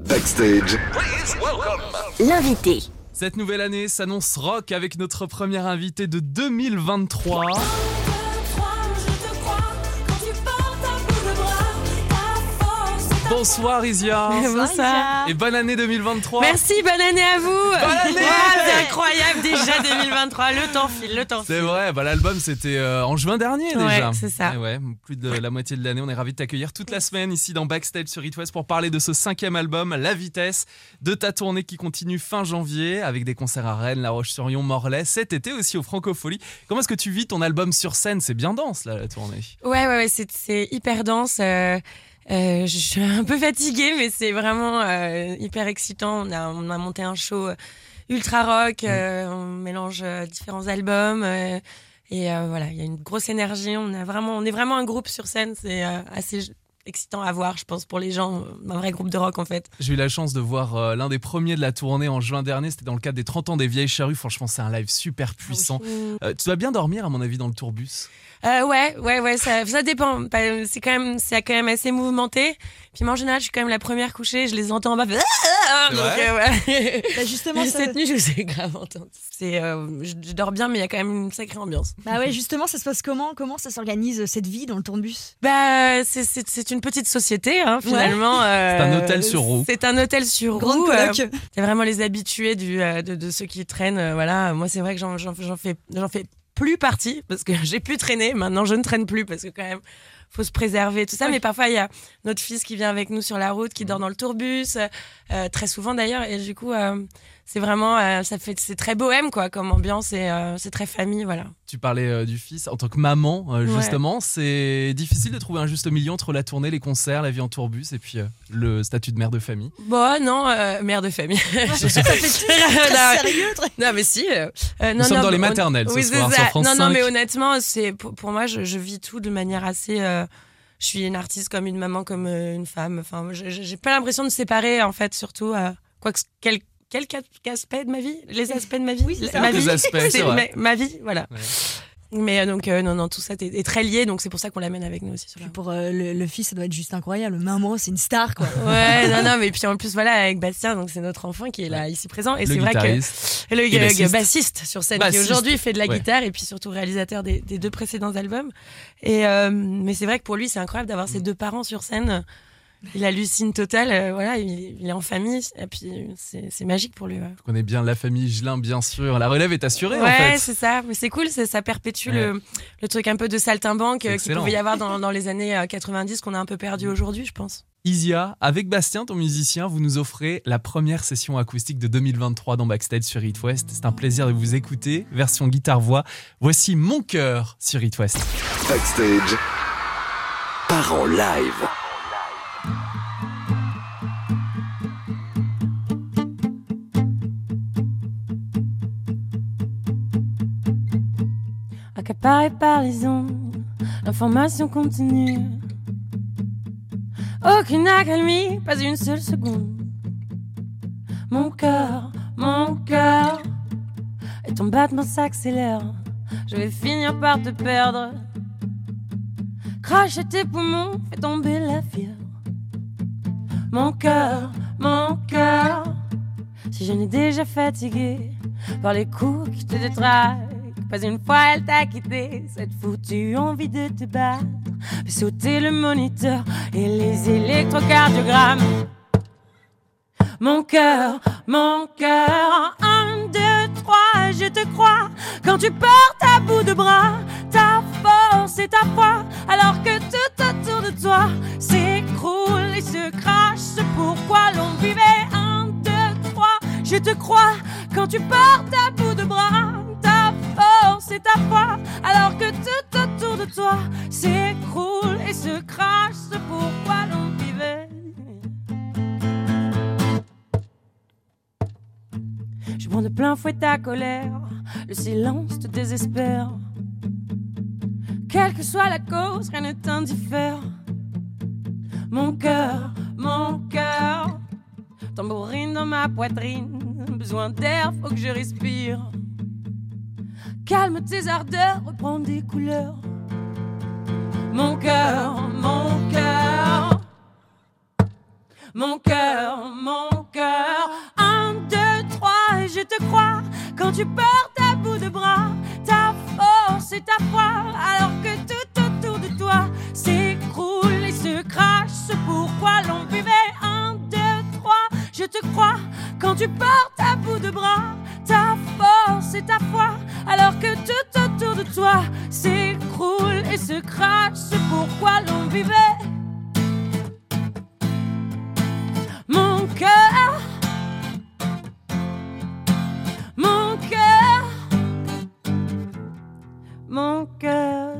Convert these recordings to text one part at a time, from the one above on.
Backstage. L'invité. Cette nouvelle année s'annonce rock avec notre premier invité de 2023. Bonsoir Isia Bonsoir. et bonne année 2023. Merci, bonne année à vous. Bonne année. C'est incroyable déjà 2023. Le temps file, le temps C'est file. vrai, bah, l'album c'était euh, en juin dernier Ouais, déjà. c'est ça. Et ouais, plus de la moitié de l'année. On est ravis de t'accueillir toute la semaine ici dans Backstage sur It West pour parler de ce cinquième album, La Vitesse, de ta tournée qui continue fin janvier avec des concerts à Rennes, La Roche-sur-Yon, Morlaix, cet été aussi au Francofolie. Comment est-ce que tu vis ton album sur scène? C'est bien dense là la tournée. Ouais, ouais, ouais, c'est, c'est hyper dense. euh, euh, je suis un peu fatiguée, mais c'est vraiment euh, hyper excitant. On a, on a monté un show euh, ultra rock. euh, on mélange différents albums. et voilà, il y a une grosse énergie. On, a vraiment, on est vraiment un groupe sur scène. C'est assez excitant à voir, je pense, pour les gens. Un vrai groupe de rock, en fait. J'ai eu la chance de voir euh, l'un des premiers de la tournée en juin dernier. C'était dans le cadre des 30 ans des Vieilles Charrues. Franchement, c'est un live super puissant. Euh, tu dois bien dormir, à mon avis, dans le tourbus. Euh, ouais, ouais, ouais, ça, ça dépend. Bah, C'est quand même, c'est quand même assez mouvementé. Puis moi, en général, je suis quand même la première couchée. Je les entends en bas. Donc, vrai euh, ouais. Bah justement, ça... cette nuit, je vous ai grave entendu. C'est, euh, je, je dors bien, mais il y a quand même une sacrée ambiance. bah ouais, justement, ça se passe comment? Comment ça s'organise euh, cette vie dans le tourbus Bah, c'est, c'est, c'est une petite société, hein, finalement. euh, C'est un hôtel sur roue. C'est un hôtel sur Grande roue. euh. C'est vraiment les habitués du, euh, de, de ceux qui traînent. euh, voilà, moi c'est vrai que j'en, j'en, j'en fais, j'en fais plus partie parce que j'ai pu traîner. Maintenant, je ne traîne plus parce que quand même, faut se préserver tout ça. Mais parfois, il y a notre fils qui vient avec nous sur la route, qui dort dans le tourbus, euh, très souvent d'ailleurs. Et du coup, euh, c'est vraiment, euh, ça fait, c'est très bohème quoi, comme ambiance et euh, c'est très famille, voilà. Tu parlais euh, du fils en tant que maman, euh, Ouais. justement. C'est difficile de trouver un juste milieu entre la tournée, les concerts, la vie en tourbus et puis euh, le statut de mère de famille. Bon, non, euh, mère de famille. Ça fait très Non, sérieux, très... Non, mais si. Nous non, sommes non, dans les on- maternelles ce oui, soir c'est sur ça. France Non, 5. non, mais honnêtement, c'est pour, pour moi, je, je vis tout de manière assez. euh, je suis une artiste comme une maman, comme une femme. Enfin, j'ai pas l'impression de séparer, en fait, surtout euh, quoi que quel quel aspect de ma vie, les aspects de ma vie, Oui, c'est ça. ma Les vie, aspects, c'est vrai. ma, ma vie, voilà. Ouais. Mais euh, donc euh, non, non, tout ça est, est très lié, donc c'est pour ça qu'on l'amène avec nous aussi sur la pour euh, le, le fils, ça doit être juste incroyable. Maman, c'est une star, quoi. Ouais, non, non, mais puis en plus, voilà, avec Bastien, donc c'est notre enfant qui est là, ici présent. Et le c'est vrai que le, Et bassiste. bassiste. sur scène Bassiste. qui aujourd'hui fait de la Ouais. guitare et puis surtout réalisateur des, des deux précédents albums. Et euh, mais c'est vrai que pour lui c'est incroyable d'avoir Mm. ses deux parents sur scène. Il hallucine total, euh, voilà, il, il est en famille et puis c'est c'est magique pour lui. Ouais, On connaît bien la famille Gelin, bien sûr. La relève est assurée en Ouais, fait. c'est ça, mais c'est cool, c'est- ça perpétue Ouais. le, le truc un peu de saltimbanque euh, qu'il pouvait y avoir dans, dans les années euh, 90 qu'on a un peu perdu aujourd'hui, je pense. Isia, avec Bastien, ton musicien, vous nous offrez la première session acoustique de 2023 dans Backstage sur It West. C'est un plaisir de vous écouter. Version guitare-voix. Voici Mon cœur sur It West. Backstage. Part en live. Accaparé par les ondes, l'information continue. Aucune accalmie, pas une seule seconde. Mon cœur, mon cœur, et ton battement s'accélère. Je vais finir par te perdre. Crache tes poumons, fais tomber la fièvre. Mon cœur, mon cœur, si je n'ai déjà fatigué par les coups qui te détraquent. Pas une fois elle t'a quitté, cette foutue envie de te battre. Sauter le moniteur et les électrocardiogrammes. Mon cœur, mon cœur, un, deux, trois, je te crois. Quand tu portes à bout de bras ta force et ta foi, alors que tout autour de toi s'écroule et se crache. Pourquoi l'on vivait, un, deux, trois, je te crois. Quand tu portes à fouet ta colère, le silence te désespère. Quelle que soit la cause, rien ne t'indiffère. Mon cœur, mon cœur, tambourine dans ma poitrine. Besoin d'air, faut que je respire. Calme tes ardeurs, reprends des couleurs. Mon cœur, mon cœur, mon cœur, mon cœur. Je te crois quand tu portes à bout de bras ta force et ta foi, alors que tout autour de toi s'écroule et se crache. Ce pourquoi l'on vivait. Un, deux, trois, je te crois quand tu portes à bout de bras ta force et ta foi, alors que tout autour de toi s'écroule et se crache. Ce pourquoi l'on vivait. Mon cœur, mon cœur.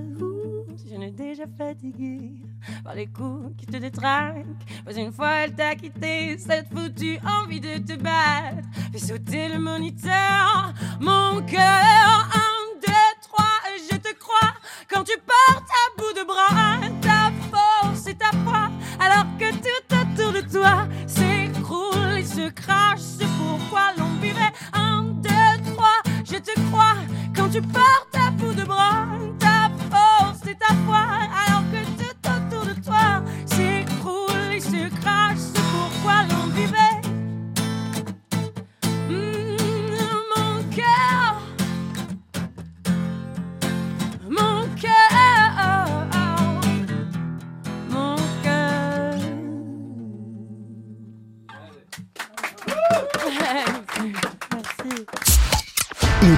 Je n'ai déjà fatigué par les coups qui te détraquent, pas une fois elle t'a quitté, cette foutue envie de te battre. Fais sauter le moniteur, mon cœur. Un, deux, trois, je te crois quand tu portes à bout de bras ta force et ta foi, alors que tout autour de toi s'écroule et se crache. C'est pourquoi l'on vivait. Un, deux, trois, je te crois quand tu portes à bout de bras ta force et ta foi,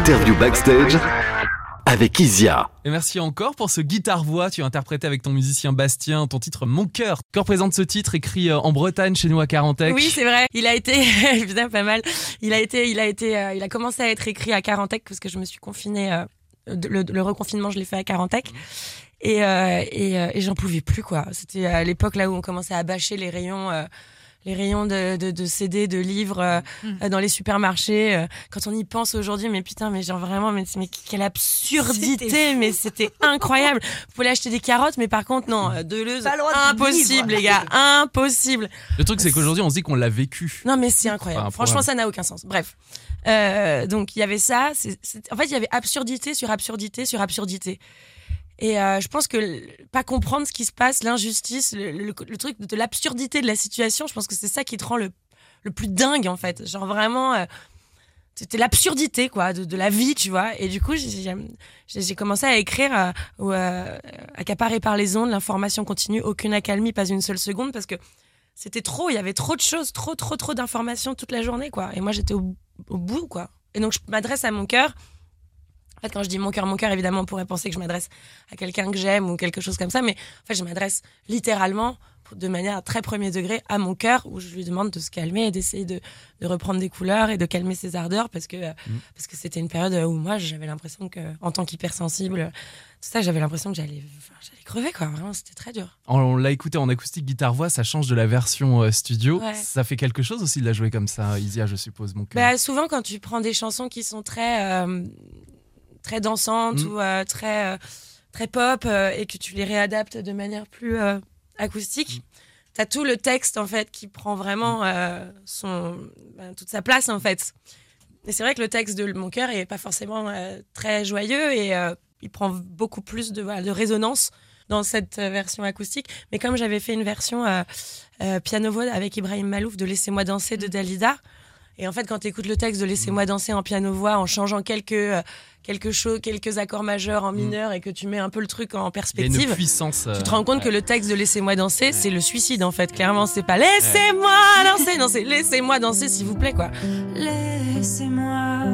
Interview backstage avec Isia. Et merci encore pour ce guitare-voix. Tu as interprété avec ton musicien Bastien ton titre Mon cœur. Que représente ce titre écrit euh, en Bretagne chez nous à Carantec Oui, c'est vrai. Il a été, putain, pas mal. Il a été, il a été, euh, il a commencé à être écrit à Carantec parce que je me suis confinée. euh, le, le reconfinement, je l'ai fait à Carantec. Et, euh, et, euh, et j'en pouvais plus quoi. C'était à l'époque là où on commençait à bâcher les rayons, euh, les rayons de, de, de CD, de livres euh, euh, dans les supermarchés. euh. quand on y pense aujourd'hui, mais putain, mais genre vraiment, mais, mais quelle absurdité, mais c'était incroyable. Vous pouvez acheter des carottes, mais par contre non, euh, Deleuze, de impossible vivre. les gars, impossible. Le truc, c'est qu'aujourd'hui, on se dit qu'on l'a vécu. Non, mais c'est incroyable. Enfin, Franchement, ça n'a aucun sens. Bref. Euh, donc, il y avait ça. c'est- En fait, il y avait absurdité sur absurdité sur absurdité. Et euh, je pense que pas comprendre ce qui se passe, l'injustice, le, truc de l'absurdité de la situation, je pense que c'est ça qui te rend le, le plus dingue, en fait. Genre vraiment. euh, c'était l'absurdité quoi de, la vie tu vois et du coup j'ai- commencé à écrire euh, euh, accaparé par les ondes l'information continue aucune accalmie pas une seule seconde parce que c'était trop il y avait trop de choses trop trop trop d'informations toute la journée quoi et moi j'étais au, au bout quoi et donc je m'adresse à mon cœur en fait quand je dis mon cœur mon cœur évidemment on pourrait penser que je m'adresse à quelqu'un que j'aime ou quelque chose comme ça mais en fait je m'adresse littéralement de manière très premier degré à mon cœur où je lui demande de se calmer et d'essayer de, de reprendre des couleurs et de calmer ses ardeurs parce que euh, parce que c'était une période où moi j'avais l'impression que en tant qu'hypersensible tout ça j'avais l'impression que j'allais j'allais crever quoi vraiment c'était très dur On l'a écouté en acoustique guitare-voix, ça change de la version euh, studio. Ouais. Ça fait quelque chose aussi de la jouer comme ça, Isia, je suppose, mon cœur. Bah, souvent, quand tu prends des chansons qui sont très, euh, très dansantes Mm. ou euh, très, euh, très pop euh, et que tu les réadaptes de manière plus acoustique, t'as tout le texte en fait qui prend vraiment euh, son, ben, toute sa place en fait. Et c'est vrai que le texte de Mon cœur est pas forcément très joyeux et il prend beaucoup plus de, voilà, de résonance dans cette version acoustique. Mais comme j'avais fait une version euh, euh, piano-voix avec Ibrahim Malouf de Laissez-moi danser de Dalida, et en fait, quand tu écoutes le texte de Laissez-moi danser en piano-voix, en changeant quelques, euh, quelque chose, quelques accords majeurs en mineur et que tu mets un peu le truc en a une perspective, puissance. euh, tu te rends compte que le texte de Laissez-moi danser, c'est le suicide en fait. Clairement, c'est pas Laissez-moi danser, non, c'est Laissez-moi danser s'il vous plaît quoi. Laissez-moi,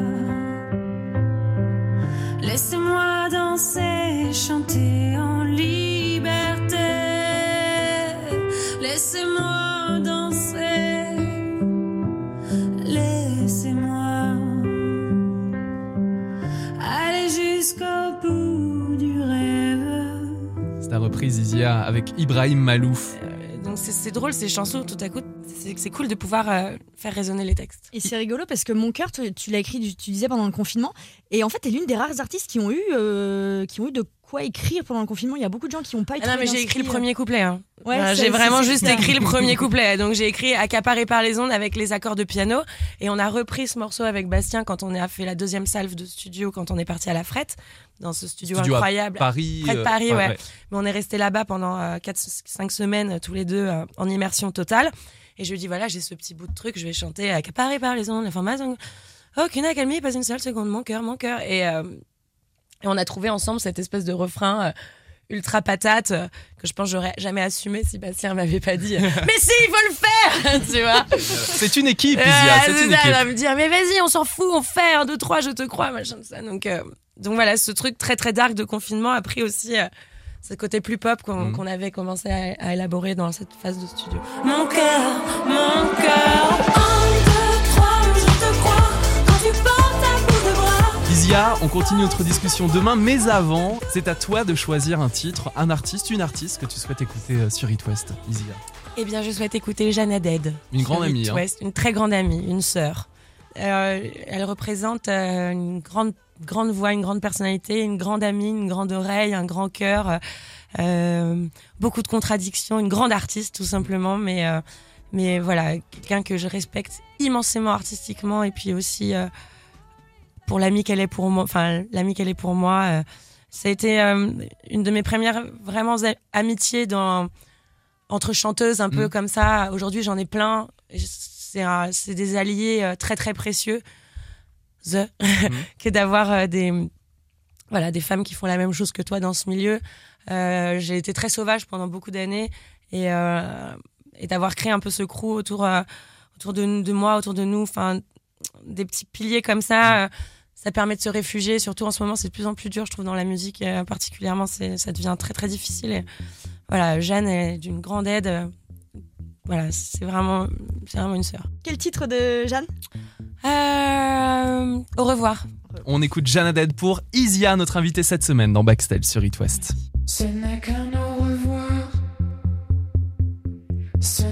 laissez-moi danser, chanter en liberté. Reprise, Isia, avec Ibrahim Malouf. Euh, Donc c'est drôle ces chansons, tout à coup, c'est cool de pouvoir euh, faire résonner les textes. Et c'est rigolo parce que Mon cœur, tu, tu l'as écrit, tu disais pendant le confinement. Et en fait, t'es l'une des rares artistes qui ont eu, euh, qui ont eu de quoi écrire pendant le confinement. Il y a beaucoup de gens qui n'ont pas Ah non, mais j'ai écrit le premier couplet. Hein. Ouais, j'ai vraiment juste écrit le premier couplet. Donc j'ai écrit Accaparé par les ondes avec les accords de piano. Et on a repris ce morceau avec Bastien quand on a fait la deuxième salve de studio, quand on est parti à la frette, dans ce studio, Studio à incroyable. Paris. Près de euh, Paris, ouais. Mais on est resté là-bas pendant 4-5 semaines, euh, tous les deux, euh, en immersion totale. Et je lui dis voilà, j'ai ce petit bout de truc, je vais chanter accaparé par les ondes, l'information. Aucune accalmie, pas une seule seconde, mon cœur, mon cœur. Et, euh, et on a trouvé ensemble cette espèce de refrain. euh, ultra patate euh, que je pense j'aurais jamais assumé si Bastien m'avait pas dit euh, mais si il faut le faire tu vois C'est une équipe, Isia, c'est une ça, équipe. va me dire mais vas-y on s'en fout on fait un deux trois je te crois machin tout ça donc euh, donc voilà ce truc très très dark de confinement a pris aussi euh, ce côté plus pop qu'on Mhm. qu'on avait commencé à, à élaborer dans cette phase de studio Mon cœur, mon cœur. On continue notre discussion demain, mais avant, c'est à toi de choisir un titre, un artiste, une artiste que tu souhaites écouter euh, sur It West, Isia. Eh bien, je souhaite écouter Jeanne Haddad. Une grande amie, It hein. West, une très grande amie, une sœur. Euh, elle représente euh, une grande, grande voix, une grande personnalité, une grande amie, une grande oreille, un grand cœur, euh, beaucoup de contradictions, une grande artiste tout simplement, mais mais voilà, quelqu'un que je respecte immensément artistiquement et puis aussi pour l'amie qu'elle est pour moi, enfin l'amie qu'elle est pour moi. euh, ça a été euh, une de mes premières vraiment a- amitiés dans entre chanteuses un peu Mm. comme ça. Aujourd'hui, j'en ai plein. C'est des alliés euh, très très précieux. The, que d'avoir des voilà des femmes qui font la même chose que toi dans ce milieu. Euh, J'ai été très sauvage pendant beaucoup d'années et euh, et d'avoir créé un peu ce crew autour euh, autour de, de moi, autour de nous, enfin des petits piliers comme ça. euh, ça permet de se réfugier, surtout en ce moment, c'est de plus en plus dur, je trouve, dans la musique, euh, particulièrement, c'est, ça devient très très difficile. Et, voilà, Jeanne est d'une grande aide. euh, Voilà, c'est vraiment, c'est vraiment une sœur. Quel titre de Jeanne? Euh, au revoir. On écoute Jeanne Haddad pour Isia, notre invitée cette semaine dans Backstage sur It West. Ce n'est qu'un au revoir. Ce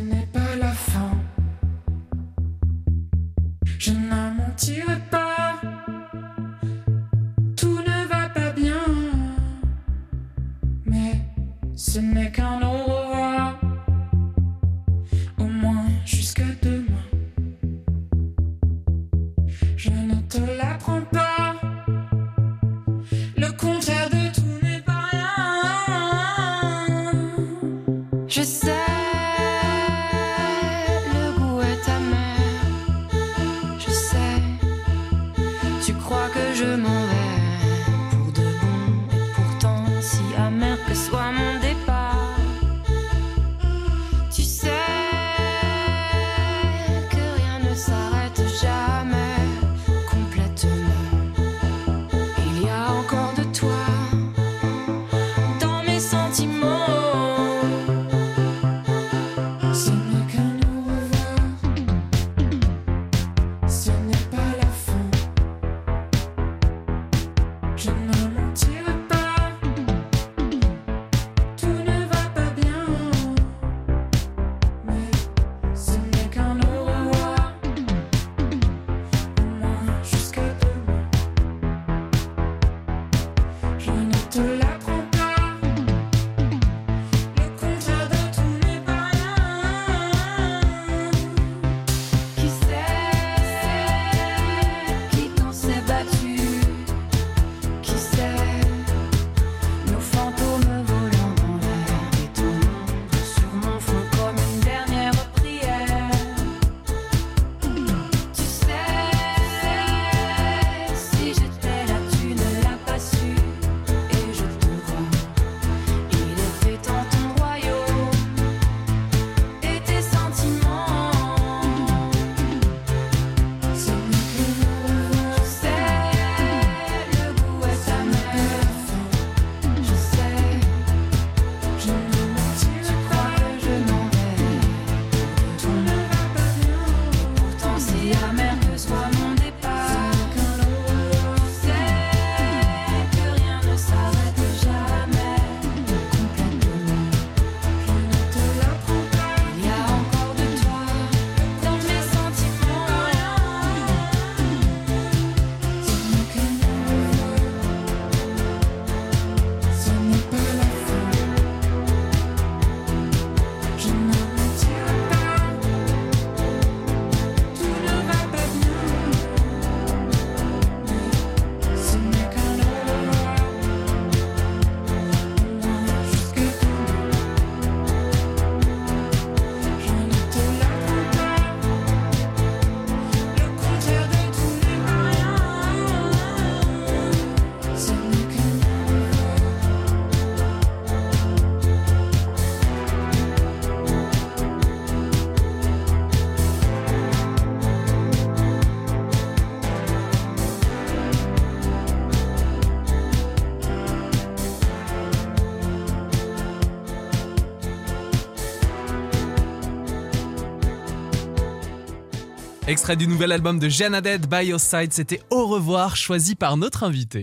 Extrait du nouvel album de Jeanne Haddad, By Your Side, c'était Au revoir, choisi par notre invité.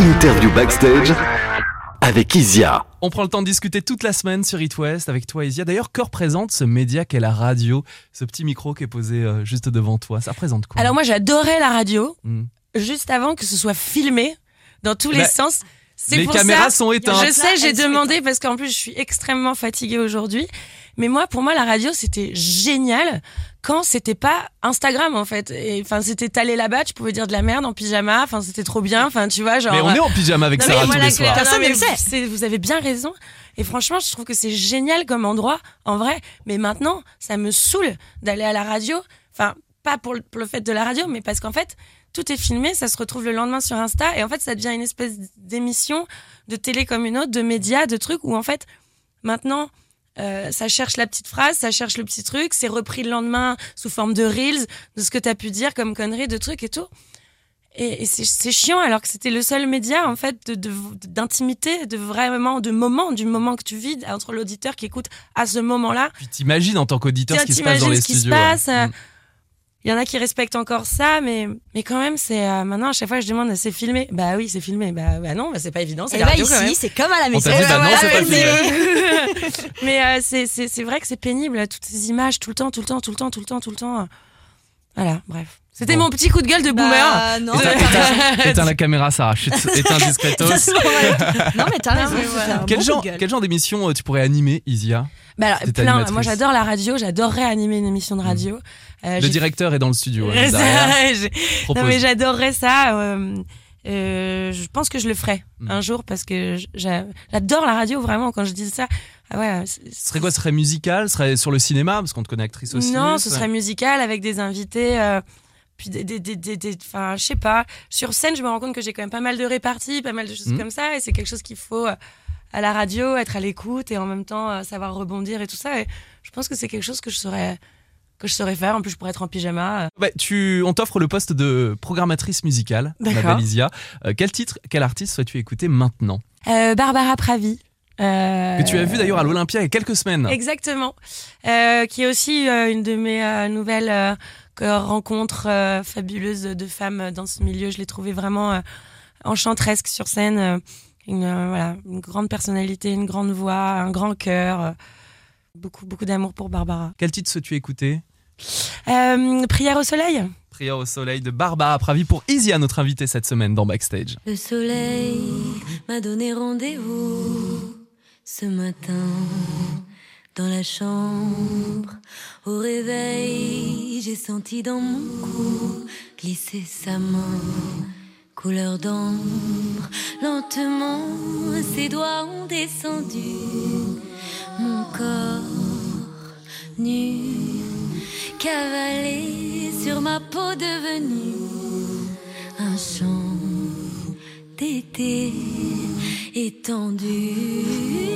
Interview backstage avec Isia. On prend le temps de discuter toute la semaine sur It West avec toi, Isia. D'ailleurs, que représente ce média qu'est la radio Ce petit micro qui est posé euh, juste devant toi, ça représente quoi? Alors moi j'adorais la radio, Hmm. juste avant que ce soit filmé dans tous les Bah, sens. C'est Les pour caméras ça, sont éteintes. Je sais, j'ai demandé parce qu'en plus je suis extrêmement fatiguée aujourd'hui. Mais moi, pour moi, la radio, c'était génial quand c'était pas Instagram en fait. Et enfin, c'était t'allais là-bas, tu pouvais dire de la merde en pyjama. Enfin, c'était trop bien. Enfin, tu vois, genre. Mais on est en pyjama avec Non, Sarah tous les soirs. Personne ne sait. c'est- Vous avez bien raison. Et franchement, je trouve que c'est génial comme endroit, en vrai. Mais maintenant, ça me saoule d'aller à la radio. Enfin, pas pour le, pour le fait de la radio, mais parce qu'en fait, tout est filmé, ça se retrouve le lendemain sur Insta. Et en fait, ça devient une espèce d'émission de télé comme une autre, de médias, de trucs où en fait, maintenant, euh, ça cherche la petite phrase, ça cherche le petit truc, c'est repris le lendemain sous forme de reels, de ce que tu as pu dire comme conneries, de trucs et tout. Et, et c'est chiant alors que c'était le seul média en fait de- de- d'intimité, de, vraiment de moment, du moment que tu vis entre l'auditeur qui écoute à ce moment-là. Puis t'imagines en tant qu'auditeur ce qui se passe dans les ce qui se studios. passe, ouais. euh, Mm. Il y en a qui respectent encore ça, mais mais quand même c'est euh, maintenant à chaque fois je demande c'est filmé. Bah oui c'est filmé. Bah, bah non, bah, c'est pas évident. C'est bah ici, c'est comme à la On maison. dit, bah non, voilà, c'est pas mais filmé. mais euh, c'est c'est c'est vrai que c'est pénible toutes ces images tout le temps, tout le temps, tout le temps, tout le temps, tout le temps. Voilà, bref. C'était Bon. mon petit coup de gueule de boomer. Bah, non, Éteins, éteins- éteins la caméra, Sarah. Chut, éteins discretos. non mais t'as raison. Quel bon genre, quel genre d'émission euh, tu pourrais animer, Isia? Bah alors, plein. Moi, j'adore la radio. J'adorerais animer une émission de radio. Euh, Le directeur est dans le studio. hein, non mais j'adorerais ça. euh, euh, je pense que je le ferai Mm. un jour parce que j'a- j'adore la radio vraiment. Quand je dis ça, ah ouais. Ce serait quoi Ce serait musical Ce serait sur le cinéma Parce qu'on te connaît actrice aussi. Non, ce serait musical avec des invités. puis des, des, des, enfin, je sais pas. Sur scène, je me rends compte que j'ai quand même pas mal de réparties, pas mal de choses Mhm. comme ça, et c'est quelque chose qu'il faut à la radio, être à l'écoute et en même temps euh, savoir rebondir et tout ça. Et je pense que c'est quelque chose que je saurais que je saurais faire. En plus, je pourrais être en pyjama. euh. Bah, tu, on t'offre le poste de programmatrice musicale, ma D'accord. belle Isia. Euh, quel titre, quel artiste souhaites-tu écouter maintenant? Euh, Barbara Pravi. euh, Que tu as vu d'ailleurs à l'Olympia il y a quelques semaines. Exactement. Qui est aussi une de mes nouvelles rencontres fabuleuses de femmes dans ce milieu. Je l'ai trouvée vraiment enchanteresque sur scène. Euh, une, euh, voilà, une grande personnalité, une grande voix, un grand cœur. euh, beaucoup, beaucoup d'amour pour Barbara. Quel titre souhaites-tu écouter? Euh, Prière au soleil Prière au soleil de Barbara Pravi pour Isia, notre invitée cette semaine dans Backstage. Le soleil m'a donné rendez-vous ce matin dans la chambre. Au réveil, j'ai senti dans mon cou glisser sa main, couleur d'ambre. Lentement, ses doigts ont descendu mon corps nu, cavalé sur ma peau devenue un champ d'été étendu.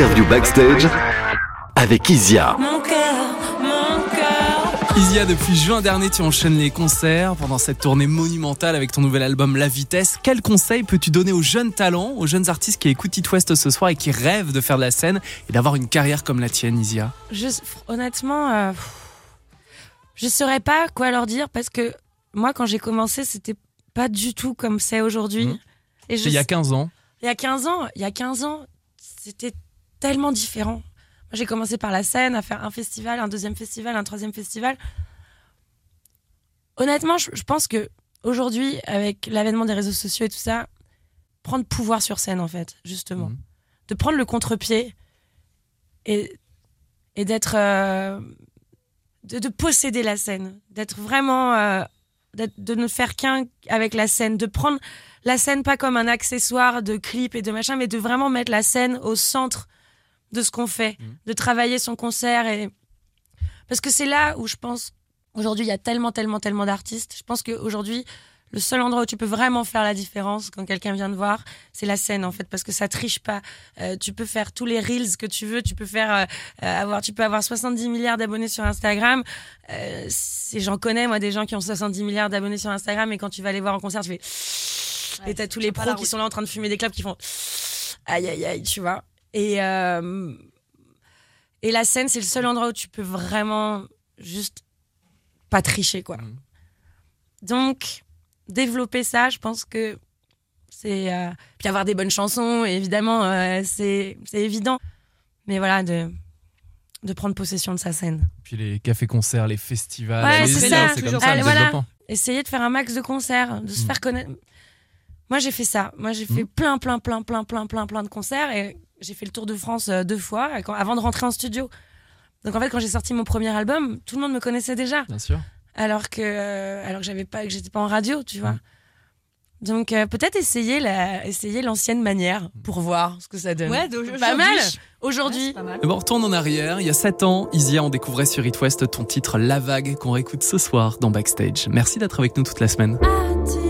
Interview backstage avec Isia. Mon cœur, mon cœur. Isia, depuis juin dernier, tu enchaînes les concerts pendant cette tournée monumentale avec ton nouvel album La Vitesse. Quel conseil peux-tu donner aux jeunes talents, aux jeunes artistes qui écoutent It West ce soir et qui rêvent de faire de la scène et d'avoir une carrière comme la tienne, Isia? Je, honnêtement, euh, je saurais pas quoi leur dire parce que moi, quand j'ai commencé, c'était pas du tout comme c'est aujourd'hui. Mhm. Et je il y a 15 ans. Il y a 15 ans, il y a 15 ans, c'était tellement différent. Moi, j'ai commencé par la scène, à faire un festival, un deuxième festival, un troisième festival. Honnêtement, je, je pense que aujourd'hui, avec l'avènement des réseaux sociaux et tout ça, prendre pouvoir sur scène, en fait, justement. Mhm. De prendre le contre-pied et, et d'être. euh, de, de posséder la scène. D'être vraiment. euh, de ne faire qu'un avec la scène. De prendre la scène pas comme un accessoire de clip et de machin, mais de vraiment mettre la scène au centre de ce qu'on fait, Mhm. de travailler son concert et parce que c'est là où je pense aujourd'hui il y a tellement tellement tellement d'artistes. Je pense qu'aujourd'hui le seul endroit où tu peux vraiment faire la différence quand quelqu'un vient te voir, c'est la scène en fait, parce que ça triche pas. Euh, tu peux faire tous les reels que tu veux, tu peux faire euh, euh, avoir, tu peux avoir 70 milliards d'abonnés sur Instagram. Euh, J'en connais moi des gens qui ont 70 milliards d'abonnés sur Instagram et quand tu vas les voir en concert, tu fais et t'as tous les pros qui sont là en train de fumer des clopes qui font aïe aïe aïe, tu vois. Et euh, et la scène, c'est le seul endroit où tu peux vraiment juste pas tricher quoi. Mhm. Donc développer ça, je pense que c'est euh, puis avoir des bonnes chansons, évidemment, euh, c'est évident. Mais voilà de de prendre possession de sa scène. Puis les cafés-concerts, les festivals. Ouais, c'est comme ça le Voilà. essayer de faire un max de concerts, de se Mm. faire connaître. Moi, j'ai fait ça. Moi, j'ai fait Mm. plein, plein, plein, plein, plein, plein, plein de concerts et j'ai fait le tour de France euh, deux fois quand- avant de rentrer en studio. Donc en fait, quand j'ai sorti mon premier album, tout le monde me connaissait déjà, Bien sûr. alors que euh, alors que j'avais pas, que j'étais pas en radio, tu vois. Donc euh, peut-être essayer la, essayer l'ancienne manière pour voir ce que ça donne. Ouais, pas mal. Ouais, Aujourd'hui, c'est pas mal. Et bon, on retourne en arrière. Il y a 7 ans, Isia, on découvrait sur It West ton titre La Vague qu'on réécoute ce soir dans Backstage. Merci d'être avec nous toute la semaine. Attiré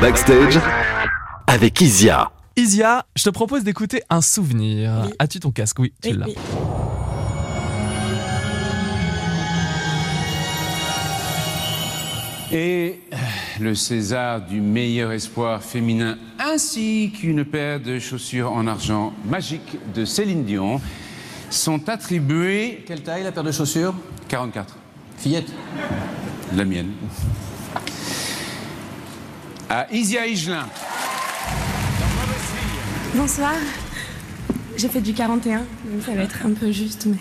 backstage avec Isia. Isia, je te propose d'écouter un souvenir. Oui. As-tu ton casque Oui, tu Oui, l'as. oui. Et le César du meilleur espoir féminin ainsi qu'une paire de chaussures en argent magique de Céline Dion sont attribués Quelle taille la paire de chaussures? 44. Fillette. La mienne. À Isia Higelin. Bonsoir. J'ai fait du 41, donc ça va être un peu juste, mais.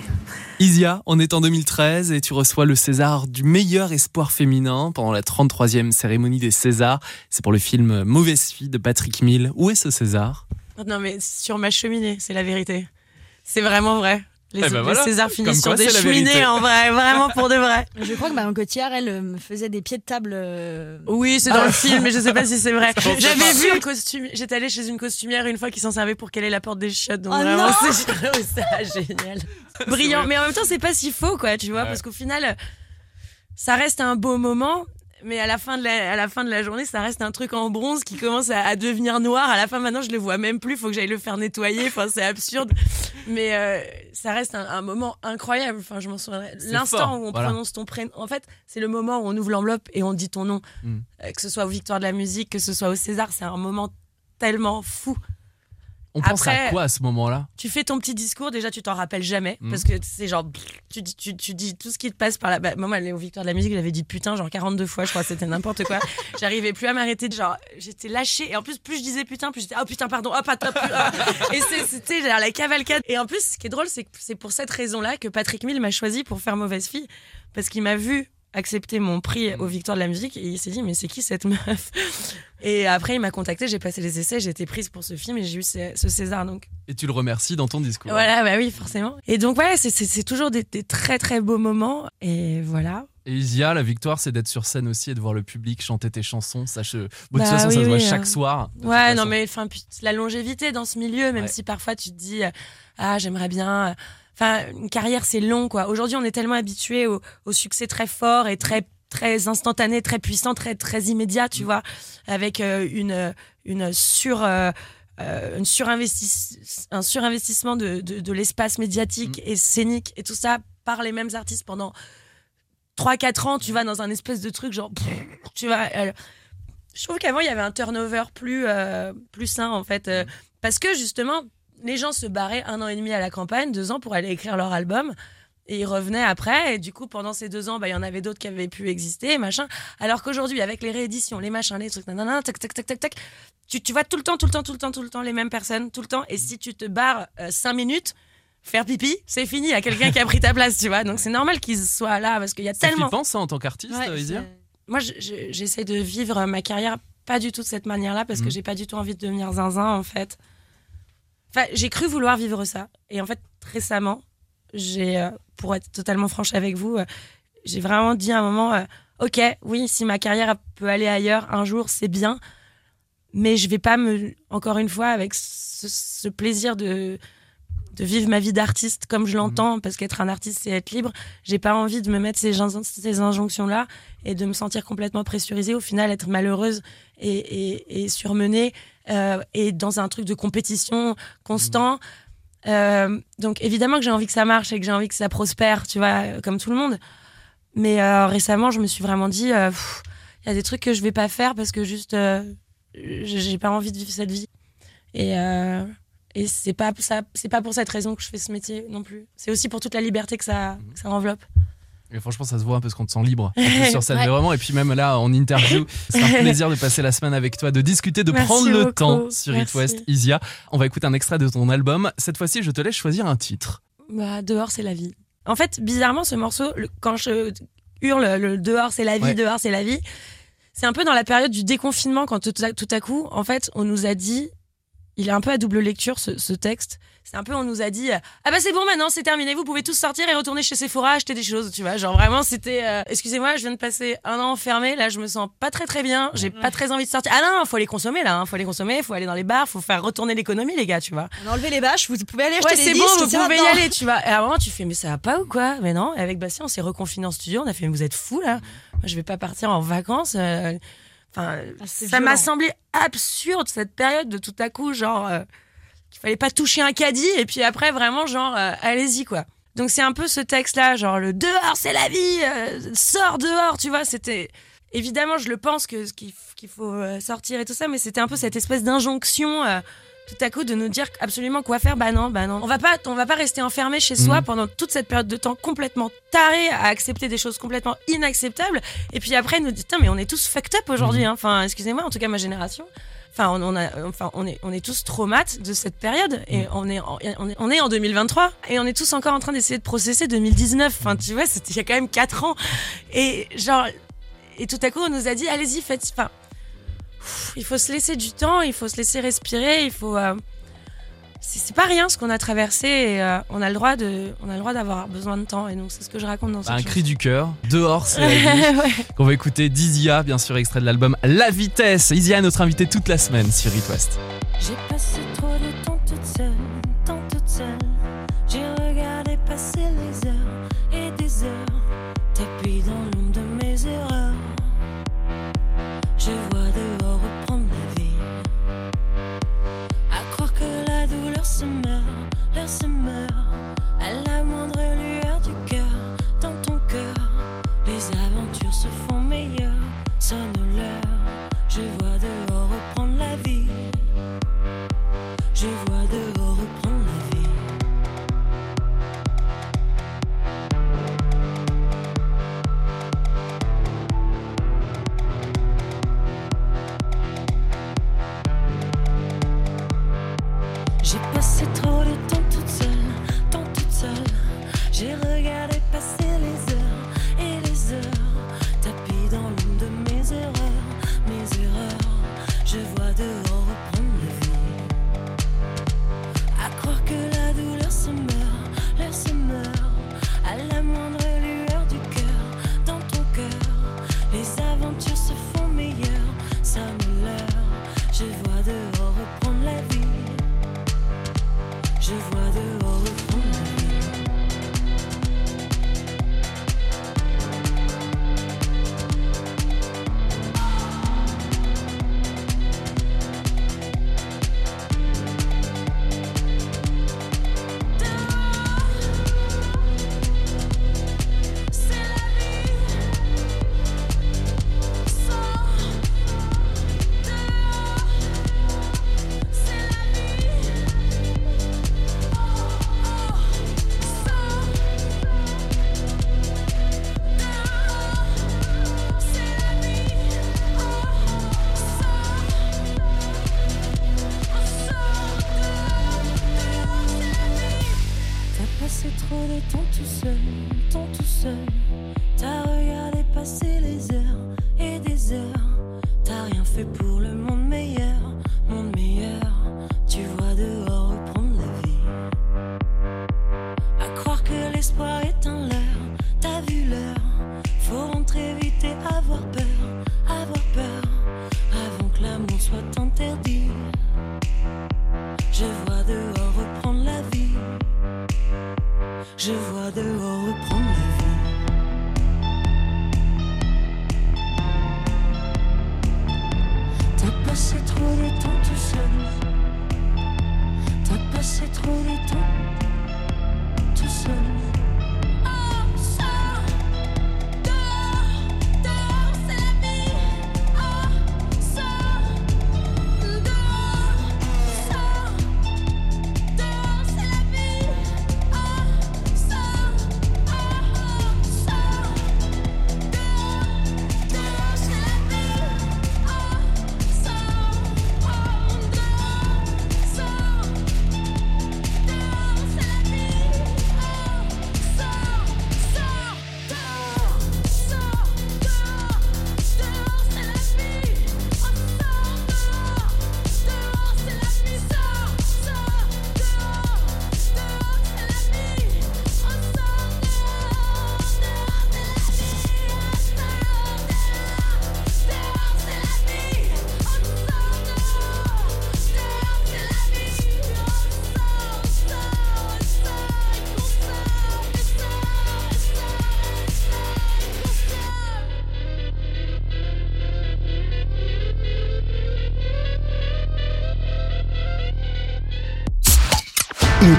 Isia, on est en 2013 et tu reçois le César du meilleur espoir féminin pendant la 33e cérémonie des Césars. C'est pour le film Mauvaise fille de Patrick Mill. Où est ce César? Non, mais sur ma cheminée, c'est la vérité. C'est vraiment vrai. Les, Eh ben les. Césars finissent quoi, sur des cheminées, en vrai, vraiment pour de vrai. Je crois que Marion Cotillard, elle euh, me faisait des pieds de table. euh, Oui, c'est dans Ah. le film, mais je sais pas si c'est vrai. J'avais vu un costume. J'étais allée chez une costumière une fois qui s'en servait pour caler la porte des chiottes. Donc Oh vraiment, non c'est c'est génial. Brillant. Mais en même temps, c'est pas si faux, quoi, tu vois, Ouais. parce qu'au final, ça reste un beau moment. Mais à la fin de la, à la fin de la journée, ça reste un truc en bronze qui commence à, à devenir noir. À la fin, maintenant, je le vois même plus. Faut que j'aille le faire nettoyer. Enfin, c'est absurde. Mais euh, ça reste un, un moment incroyable. Enfin, je m'en souviendrai. L'instant où on voilà. prononce ton prénom. En fait, c'est le moment où on ouvre l'enveloppe et on dit ton nom. Mm. Euh, que ce soit aux Victoires de la musique, que ce soit au César, c'est un moment tellement fou. On pense à quoi à ce moment-là? Tu fais ton petit discours, déjà tu t'en rappelles jamais, Mm. parce que c'est genre, tu, dis- tu, tu dis tout ce qui te passe par là. Bah, moi, aux Victoires de la musique, j'avais dit putain, genre 42 fois, je crois, c'était n'importe quoi. J'arrivais plus à m'arrêter, genre, j'étais lâchée. Et en plus, plus je disais putain, plus j'étais, oh putain, pardon, hop, hop, hop. ah. Et c'était la cavalcade. Et en plus, ce qui est drôle, c'est que c'est pour cette raison-là que Patrick Mill m'a choisi pour faire Mauvaise Fille, parce qu'il m'a vu accepter mon prix aux Victoires de la musique et il s'est dit mais c'est qui cette meuf? Et après il m'a contacté j'ai passé les essais j'ai été prise pour ce film et j'ai eu ce, ce César donc Et tu le remercies dans ton discours. voilà, bah oui, forcément. Et donc, ouais, c'est- toujours des, des très très beaux moments. Et voilà. Et Isia, la victoire, c'est d'être sur scène aussi et de voir le public chanter tes chansons. Ça, de Bah toute façon, oui, ça se voit oui, chaque euh. soir. Ouais, non, façon. mais enfin, la longévité dans ce milieu, même Ouais. si parfois tu te dis, ah, j'aimerais bien. euh, Enfin, une carrière, c'est long, quoi. Aujourd'hui, on est tellement habitué au, au succès très fort et très très instantané, très puissant, très très immédiat, Mm. tu vois, avec euh, une une sur euh, euh, une surinvestis- un surinvestissement de, de, de l'espace médiatique Mm. et scénique et tout ça par les mêmes artistes pendant 3-4 ans, tu vas dans un espèce de truc genre, tu vois. euh, je trouve qu'avant, il y avait un turnover plus, euh, plus sain, en fait. euh, parce que justement, les gens se barraient un an et demi à la campagne, deux ans pour aller écrire leur album. Et ils revenaient après. Et du coup, pendant ces deux ans, bah, il y en avait d'autres qui avaient pu exister, machin. Alors qu'aujourd'hui, avec les rééditions, les machins, les trucs, nanana, tac, tac, tac, tac, tac, tu, tu vois tout le temps, tout le temps, tout le temps, tout le temps les mêmes personnes, tout le temps. Et si tu te barres euh, cinq minutes, faire pipi, c'est fini. Il y a quelqu'un qui a pris ta place, tu vois. Donc c'est normal qu'ils soient là parce qu'il y a tellement. flippant, ça, en tant qu'artiste, ouais, Moi, je- je- j'essaie de vivre ma carrière pas du tout de cette manière-là parce que Mhm. j'ai pas du tout envie de devenir zinzin en fait. Enfin, j'ai cru vouloir vivre ça et en fait récemment, j'ai, euh, pour être totalement franche avec vous, euh, j'ai vraiment dit à un moment, euh, ok, oui, si ma carrière peut aller ailleurs un jour, c'est bien, mais je vais pas me, encore une fois, avec ce, ce plaisir de de vivre ma vie d'artiste comme je l'entends, parce qu'être un artiste, c'est être libre. J'ai pas envie de me mettre ces, injonctions-là et de me sentir complètement pressurisée. Au final, être malheureuse et, et, et surmenée euh, et dans un truc de compétition constant. Euh, donc évidemment que j'ai envie que ça marche et que j'ai envie que ça prospère, tu vois, comme tout le monde. Mais euh, récemment, je me suis vraiment dit, euh, il y a des trucs que je vais pas faire parce que juste, j'ai pas envie de vivre cette vie. Et, et c'est pas pas pour cette raison que je fais ce métier non plus. C'est aussi pour toute la liberté que ça, que ça enveloppe. Et franchement, ça se voit parce qu'on te sent libre sur scène. Ouais. Mais vraiment, et puis même là, en interview, c'est un plaisir de passer la semaine avec toi, de discuter, de Merci prendre le temps sur It Merci. West, Isia. On va écouter un extrait de ton album. Cette fois-ci, je te laisse choisir un titre. Bah, dehors, c'est la vie. En fait, bizarrement, ce morceau, le- quand je hurle le dehors, c'est la vie, Ouais. dehors, c'est la vie, c'est un peu dans la période du déconfinement quand tout à, tout à coup, en fait, on nous a dit, il est un peu à double lecture ce, ce texte. C'est un peu, on nous a dit, euh, ah bah c'est bon maintenant, c'est terminé, vous pouvez tous sortir et retourner chez Sephora acheter des choses, tu vois. Genre vraiment, c'était, euh, excusez-moi, je viens de passer un an enfermé, là, je me sens pas très très bien, j'ai pas très envie de sortir. Ah non, faut les consommer là, hein, faut les consommer, faut aller dans les bars, faut faire retourner l'économie, les gars, tu vois. On a enlevé les bâches, vous pouvez aller acheter Ouais, des c'est bon, vous pouvez y aller, tu vois. Et à un moment, tu fais, mais ça va pas ou quoi? Mais non. Et avec Bastien, on s'est reconfiné en studio. On a fait, mais vous êtes fous là. Moi, je vais pas partir en vacances. euh, Enfin, Ah, ça m'a semblé absurde cette période de tout à coup, genre euh, qu'il fallait pas toucher un caddie et puis après vraiment genre euh, allez-y quoi. Donc c'est un peu ce texte-là, genre le dehors c'est la vie, euh, sors dehors, tu vois. C'était évidemment je le pense que qu'il faut euh, sortir et tout ça, mais c'était un peu cette espèce d'injonction. Tout à coup de nous dire absolument quoi faire. Bah non bah non. On va pas on va pas rester enfermé chez soi Mhm. pendant toute cette période de temps complètement taré à accepter des choses complètement inacceptables. Et puis après nous dit putain mais on est tous fucked up aujourd'hui hein. enfin excusez-moi en tout cas ma génération. Enfin on, on a enfin on est on est tous traumates de cette période et on est en, on est on est en 2023 et on est tous encore en train d'essayer de processer 2019 enfin tu vois c'était il y a quand même 4 ans. Et genre et tout à coup on nous a dit allez-y faites enfin pff, il faut se laisser du temps il faut se laisser respirer il faut euh, c'est pas rien ce qu'on a traversé et euh, on a le droit de on a le droit d'avoir besoin de temps et donc c'est ce que je raconte dans cette Un cri du cœur. Dehors, c'est la vie. Ouais. Qu'on va écouter d'Isia, bien sûr, extrait de l'album La Vitesse. Isia est notre invitée toute la semaine sur It West. J'ai passé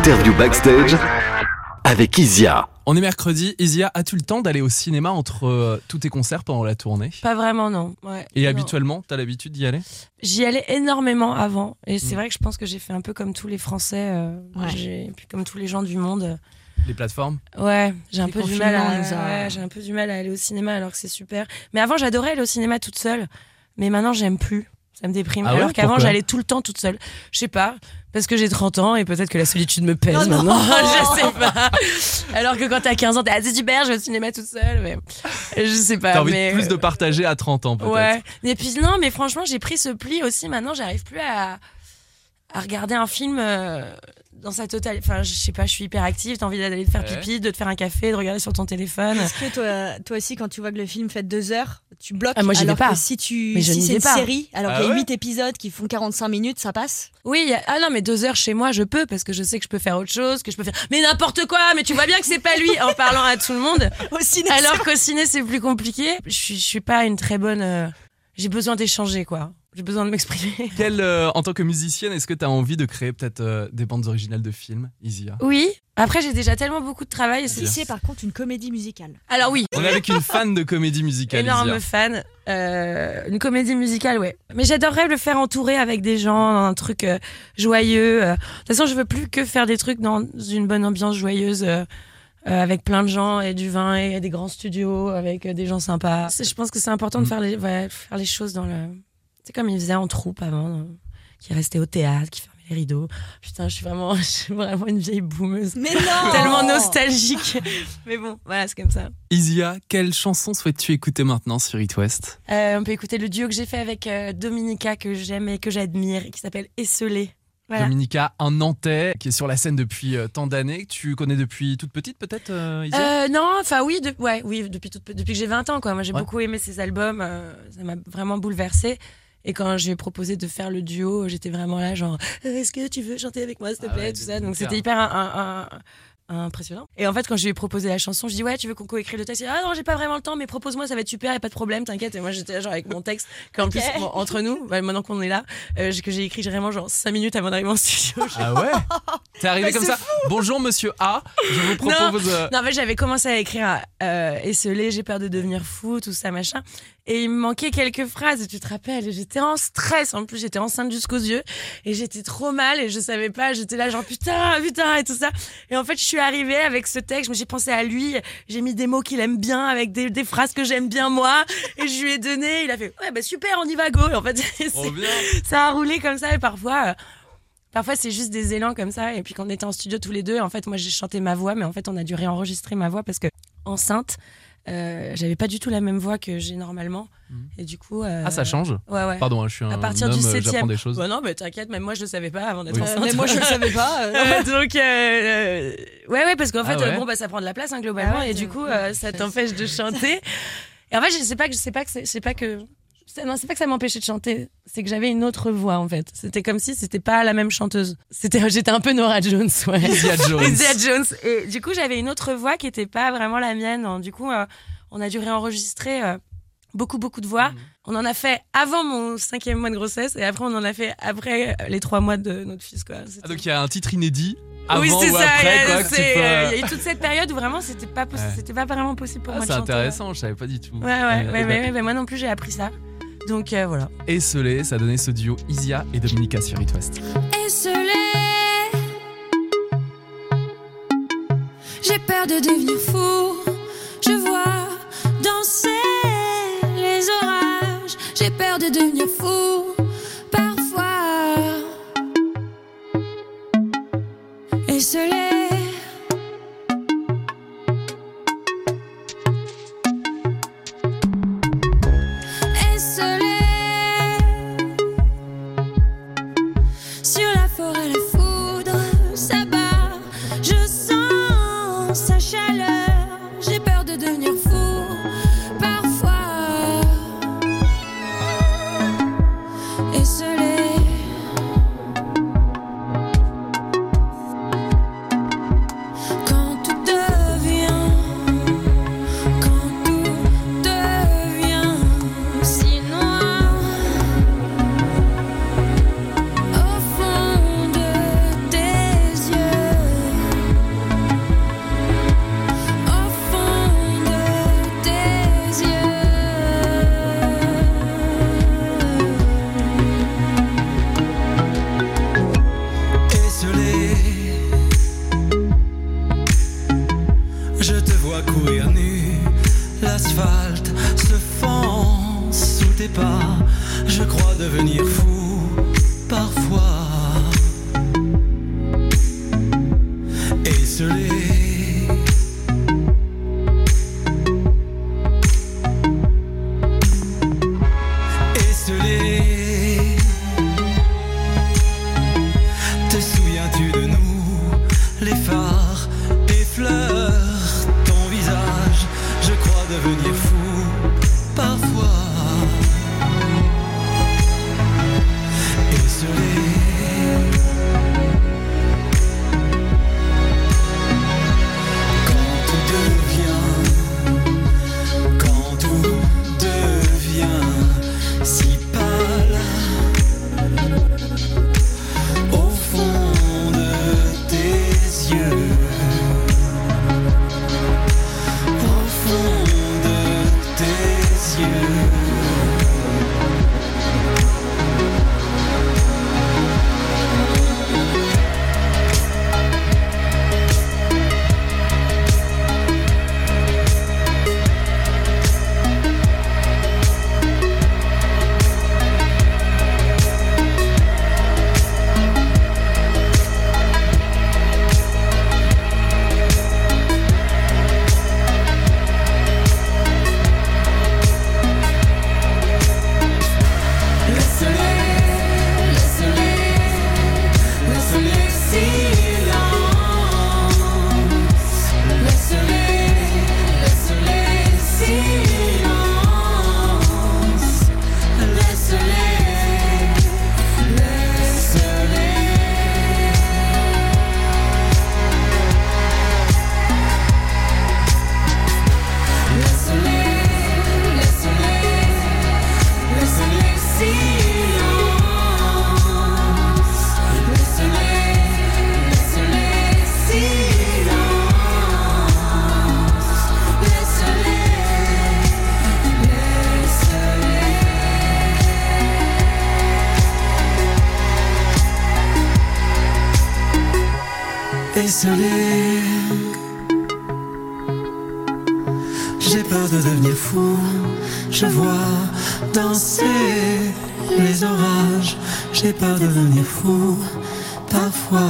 L'interview backstage avec Isia. On est mercredi. Isia, as-tu le temps d'aller au cinéma entre euh, tous tes concerts pendant la tournée? Pas vraiment, non. Ouais. Et Non. habituellement, t'as l'habitude d'y aller? J'y allais énormément avant. Et c'est Mm. vrai que je pense que j'ai fait un peu comme tous les Français, euh, Ouais. j'ai- et puis comme tous les gens du monde. Les plateformes? Ouais, j'ai un peu du mal à, ouais, j'ai un peu du mal à aller au cinéma alors que c'est super. Mais avant, j'adorais aller au cinéma toute seule. Mais maintenant, j'aime plus. Ça me déprime. Ah ouais alors? qu'avant, j'allais tout le temps toute seule. Je sais pas. Parce que j'ai 30 ans et peut-être que la solitude me pèse Oh non. maintenant. je sais pas. Alors que quand t'as 15 ans, t'es ah, c'est super, je vais au cinéma toute seule. Mais je sais pas. T'as envie mais... de plus de partager à 30 ans peut-être Ouais. Et puis non, mais franchement, j'ai pris ce pli aussi. Maintenant, j'arrive plus à, à regarder un film euh, dans sa totalité. Enfin, je sais pas, je suis hyper active. T'as envie d'aller te faire Ouais. pipi, de te faire un café, de regarder sur ton téléphone. Est-ce que toi, toi aussi, quand tu vois que le film fait deux heures, tu bloques Ah, moi, j'y vais pas. que si tu Mais je si c'est une pas. série, alors Ah qu'il y a ouais huit épisodes qui font 45 minutes, ça passe Oui, a- ah non, mais deux heures chez moi, je peux parce que je sais que je peux faire autre chose, que je peux faire. Mais n'importe quoi. Mais tu vois bien que c'est pas lui en parlant à tout le monde. Au ciné, Alors qu'au ciné, c'est plus compliqué. Je suis, je suis pas une très bonne. euh, J'ai besoin d'échanger, quoi. J'ai besoin de m'exprimer. Quelle, euh, en tant que musicienne, est-ce que tu as envie de créer peut-être euh, des bandes originales de films, Isia? Oui. Après, j'ai déjà tellement beaucoup de travail. Si c'est par contre une comédie musicale? Alors oui, On est avec une fan de comédie musicale, énorme Isia. fan. Euh, une comédie musicale, ouais. Mais j'adorerais le faire entourer avec des gens, un truc euh, joyeux. euh. De toute façon, je veux plus que faire des trucs dans une bonne ambiance joyeuse. euh, euh, avec plein de gens et du vin et des grands studios avec euh, des gens sympas. Je pense que c'est important de Mm. faire les, ouais, faire les choses dans le. C'est comme ils faisaient en troupe avant, euh, qui restaient au théâtre, qui fermaient les rideaux. Putain, je suis vraiment, je suis vraiment une vieille boumeuse. Mais non Tellement nostalgique. Mais bon, voilà, c'est comme ça. Isia, quelle chanson souhaites-tu écouter maintenant sur It West? Euh, on peut écouter le duo que j'ai fait avec euh, Dominica, que j'aime et que j'admire, et qui s'appelle Esselé. Voilà. Dominica, un Nantais qui est sur la scène depuis euh, tant d'années, que tu connais depuis toute petite peut-être, euh, Isia? Euh, non, enfin oui, de- ouais, oui, depuis, toute- depuis que j'ai 20 ans. Quoi. Moi, j'ai Ouais. beaucoup aimé ses albums, euh, ça m'a vraiment bouleversée. Et quand j'ai proposé de faire le duo, j'étais vraiment là, genre, Euh, est-ce que tu veux chanter avec moi, s'il te Ah plaît, ouais, tout ça. Donc c'était hyper un- un- un- impressionnant. Et en fait, quand je lui ai proposé la chanson, je dis ouais, tu veux qu'on coécrit le texte? Dit, Ah non, j'ai pas vraiment le temps, mais propose-moi, ça va être super, y a pas de problème, t'inquiète. Et moi, j'étais là, genre avec mon texte, qu'en plus, bon, entre nous, bah, maintenant qu'on est là, euh, que j'ai écrit vraiment genre 5 minutes avant d'arriver en studio. Ah ouais? T'es arrivé Mais comme ça? Bonjour monsieur A, je vous propose... euh, Non, en fait, j'avais commencé à écrire euh, Esselé, j'ai peur de devenir fou, tout ça, machin. Et il me manquait quelques phrases, tu te rappelles? J'étais en stress, en plus, j'étais enceinte jusqu'aux yeux. Et j'étais trop mal et je savais pas, j'étais là, genre putain, putain, et tout ça. Et en fait, je suis arrivée avec ce texte, je me suis pensé à lui, j'ai mis des mots qu'il aime bien, avec des, des phrases que j'aime bien moi. Et je lui ai donné, il a fait, ouais, bah super, on y va, go. Et en fait, ça a roulé comme ça et parfois euh, parfois c'est juste des élans comme ça et puis quand on était en studio tous les deux en fait moi j'ai chanté ma voix mais en fait on a dû réenregistrer ma voix parce que enceinte euh, j'avais pas du tout la même voix que j'ai normalement Mhm. et du coup euh, Ah ça change? Ouais ouais Pardon, hein, je suis un à partir homme, du euh, septième j'apprends des choses. Bah non mais t'inquiète même moi je le savais pas avant d'être Oui. enceinte Euh, Mais moi je le savais pas. donc ouais ouais parce qu'en Ah fait ouais. bon bah ça prend de la place hein, globalement Ah ouais, et du coup euh, ça t'empêche de chanter et en fait je sais pas que je sais pas que c'est- je sais pas que non, c'est pas que ça m'empêchait de chanter, c'est que j'avais une autre voix en fait. C'était comme si c'était pas la même chanteuse. C'était, j'étais un peu Nora Jones, ouais. Jones. Isia Jones. Et du coup, j'avais une autre voix qui était pas vraiment la mienne. Donc, Du coup, euh, on a dû réenregistrer euh, beaucoup, beaucoup de voix. Mhm. On en a fait avant mon cinquième mois de grossesse et après, on en a fait après euh, les trois mois de notre fils, quoi. Ah, donc il y a un titre inédit avant oui, c'est ou ça. il y après quoi, peux, euh, Il y a eu toute cette période où vraiment c'était pas, possi- Ouais. c'était pas vraiment possible pour Ah, moi de c'est chanter. intéressant, je savais pas du tout. Ouais, ouais, ouais, ouais, ouais, ouais, moi non plus j'ai appris ça. Donc euh, voilà. Esselé, ça a donné ce duo Isia et Dominica sur It West. Esselé. J'ai peur de devenir fou. Je vois danser les orages. J'ai peur de devenir fou. J'ai peur de devenir fou. Je vois danser les orages. J'ai peur de devenir fou parfois.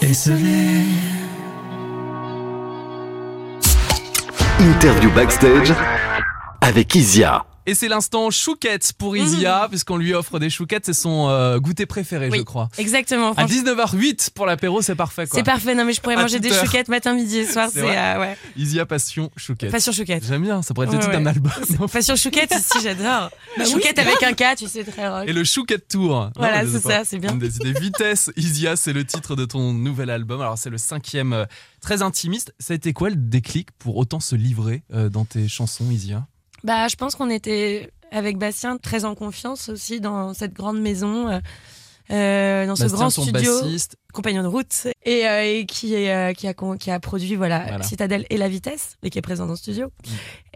Esselé. Interview backstage avec Isia. Et c'est l'instant chouquette pour Isia, puisqu'on lui offre des chouquettes. C'est son euh, goûter préféré, Oui, je crois. Exactement. À franchement. 19h08 pour l'apéro, c'est parfait. C'est parfait. Non, mais je pourrais À manger des heure. chouquettes matin, midi et soir. C'est euh, ouais. Isia Passion Chouquette. Passion chouquette. J'aime bien, ça pourrait être le Ouais, titre d'un album. Passion chouquette, si j'adore. chouquette avec un K, tu sais, très rock. Et le Chouquette Tour. Voilà, c'est ça, c'est bien. Une des idées. Vitesse, Isia, c'est le titre de ton nouvel album. Alors, c'est le cinquième, euh, très intimiste. Ça a été quoi le déclic pour autant se livrer euh, dans tes chansons, Isia? Bah, je pense qu'on était avec Bastien très en confiance aussi dans cette grande maison, euh, euh, dans ce grand studio, bassiste. compagnon de route, et, euh, et qui, est, euh, qui, a, con- qui a produit voilà, Voilà. Citadelle et La Vitesse, et qui est présent dans le studio,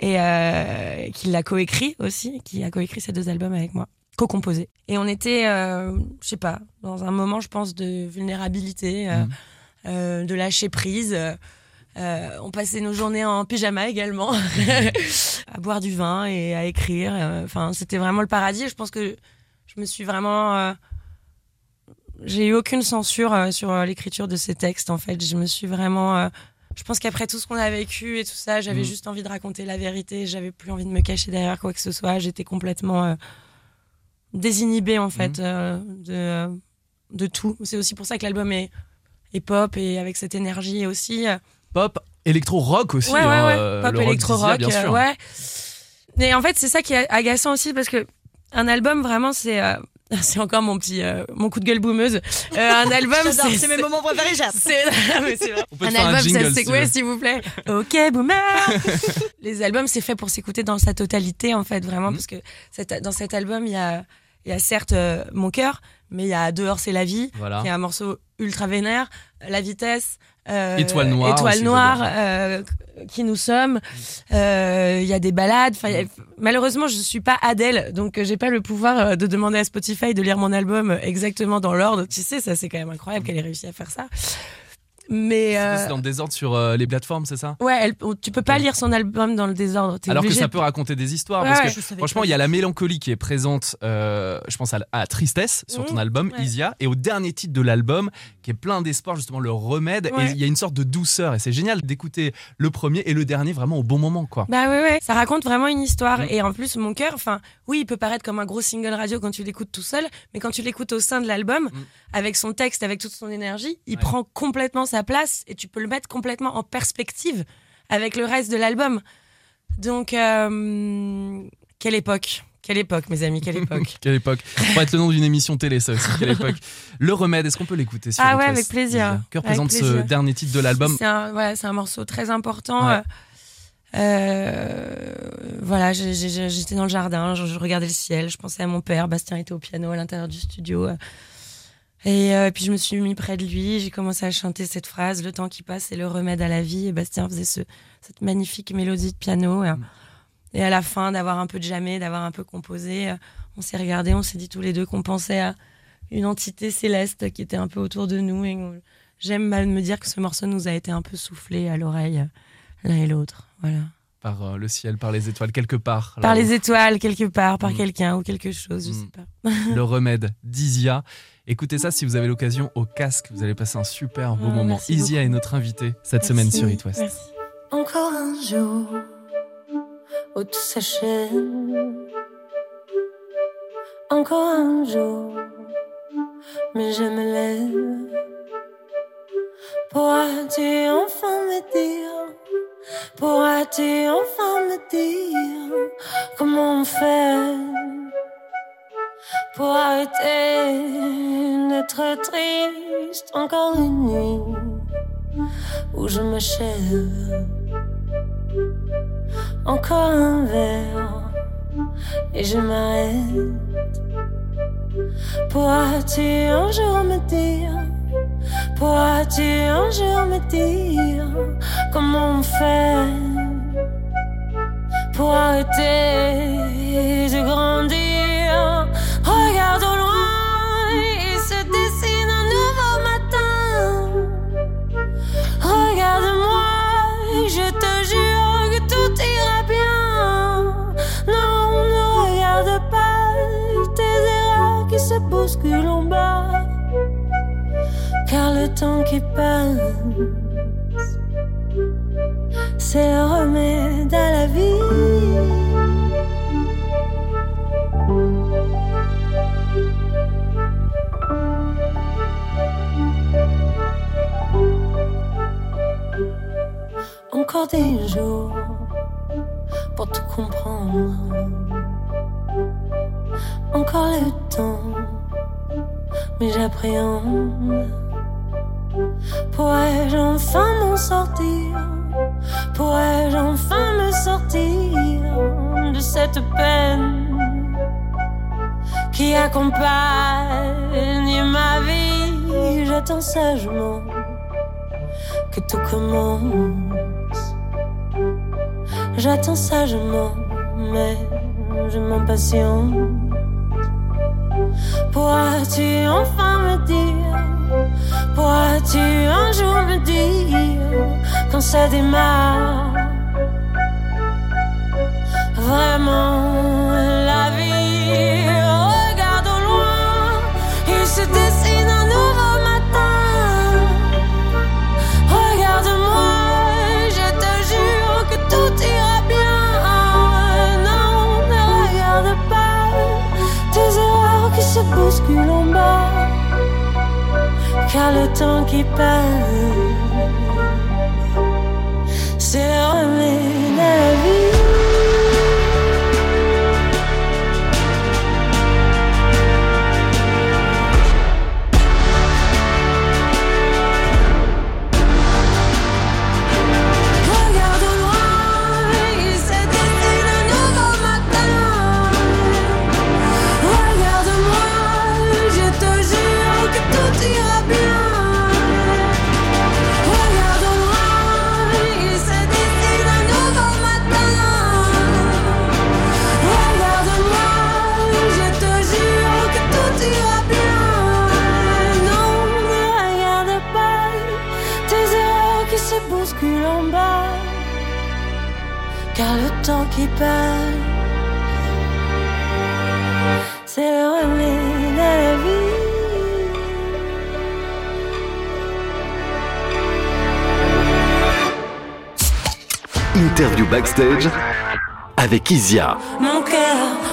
Mm. et qui l'a coécrit aussi, qui a coécrit ces deux albums avec moi, co-composé. Et on était, je sais pas, dans un moment, je pense, de vulnérabilité, Mm. de lâcher prise. Euh, on passait nos journées en pyjama également, à boire du vin et à écrire. euh, Enfin, c'était vraiment le paradis. Je pense que je me suis vraiment. euh, j'ai eu aucune censure euh, sur euh, l'écriture de ces textes. En fait, je me suis vraiment. euh, je pense qu'après tout ce qu'on a vécu et tout ça, j'avais Mm. juste envie de raconter la vérité. J'avais plus envie de me cacher derrière quoi que ce soit. J'étais complètement désinhibée en fait euh, de de tout. C'est aussi pour ça que l'album est, est pop et avec cette énergie aussi. Pop, électro-rock aussi. Ouais, ouais, hein, ouais. euh, Pop le rock électro-rock. bien euh, sûr. ouais. Mais en fait, c'est ça qui est agaçant aussi parce que un album, vraiment, c'est. euh, c'est encore mon petit euh, mon coup de gueule boumeuse. Euh, un album, c'est c'est mes moments préférés, c'est te Un album, ça c'est veux. s'il vous plaît. Ok, boomer. Les albums, c'est fait pour s'écouter dans sa totalité, en fait, vraiment, Mhm. parce que cette- dans cet album, il y a il y a certes euh, mon cœur, mais il y a dehors c'est la vie, Voilà. qui est un morceau ultra vénère, la vitesse. Euh, Étoile noire Étoile aussi, noire, j'adore. euh, qui nous sommes. Euh, Il y a des balades. Enfin, a- malheureusement, je suis pas Adèle, donc euh, j'ai pas le pouvoir euh, de demander à Spotify de lire mon album euh, exactement dans l'ordre. Tu sais, ça c'est quand même incroyable qu'elle ait réussi à faire ça. Mais C'est euh, c'est dans le désordre sur euh, les plateformes, c'est ça? Ouais, elle- tu peux pas lire son album dans le désordre. Alors que ça peut raconter des histoires. Ouais, parce ouais. que franchement, il y a la mélancolie qui est présente, euh, je pense, à, à Tristesse sur ton Mmh, album, ouais. Isia. Et au dernier titre de l'album, qui est plein d'espoir, justement, le remède. Et il y a une sorte de douceur. Et c'est génial d'écouter le premier et le dernier vraiment au bon moment, quoi. Bah ouais, ouais, ça raconte vraiment une histoire. Mm. Et en plus, mon cœur, enfin, oui, il peut paraître comme un gros single radio quand tu l'écoutes tout seul, mais quand tu l'écoutes au sein de l'album, Mm. avec son texte, avec toute son énergie, il Ouais. prend complètement sa place et tu peux le mettre complètement en perspective avec le reste de l'album. Donc, euh, quelle époque Quelle époque, mes amis, quelle époque Quelle époque. Ça pourrait être le nom d'une émission télé, ça aussi. Quelle époque. Le remède, est-ce qu'on peut l'écouter Ah ouais, avec plaisir. Que représente ce dernier titre de l'album C'est un, voilà, un morceau très important. Ouais. Euh, voilà, j'étais dans le jardin, je, je regardais le ciel, je pensais à mon père. Bastien était au piano à l'intérieur du studio. Et euh, puis je me suis mis près de lui, j'ai commencé à chanter cette phrase Le temps qui passe, c'est le remède à la vie. Et Bastien faisait ce, cette magnifique mélodie de piano. euh, Et à la fin, d'avoir un peu de jamais, d'avoir un peu composé, euh, on s'est regardé, on s'est dit tous les deux qu'on pensait à une entité céleste qui était un peu autour de nous. Et j'aime mal me dire que ce morceau nous a été un peu soufflé à l'oreille, euh, l'un et l'autre. Voilà. Par le ciel, par les étoiles, quelque part. Par les étoiles, quelque part, par Mm. quelqu'un ou quelque chose, je Mm. sais pas. le remède d'Isia. Écoutez ça si vous avez l'occasion au casque, vous allez passer un super beau Ah, moment. Isia est notre invitée cette Merci, semaine sur It West. merci. Encore un jour où tout s'achève. Encore un jour, mais je me lève. Pourras-tu enfin me dire, pourras-tu enfin me dire comment on fait? Pour arrêter d'être triste encore une nuit où je m'achève. Encore un verre et je m'arrête. Pourras-tu un jour me dire, pourras-tu un jour me dire comment on fait pour arrêter comprendre. Encore le temps, mais j'appréhende. Pourrais-je enfin m'en sortir? Pourrais-je enfin me sortir de cette peine qui accompagne ma vie? J'attends sagement que tout commence. J'attends sagement, mais je m'impatiente. Pourras-tu enfin me dire Pourras-tu un jour me dire quand ça démarre? Bousculent en bas car le temps qui passe, c'est la vie. Qui passe, c'est le remède à la vie. Interview backstage avec Isia. Mon cœur.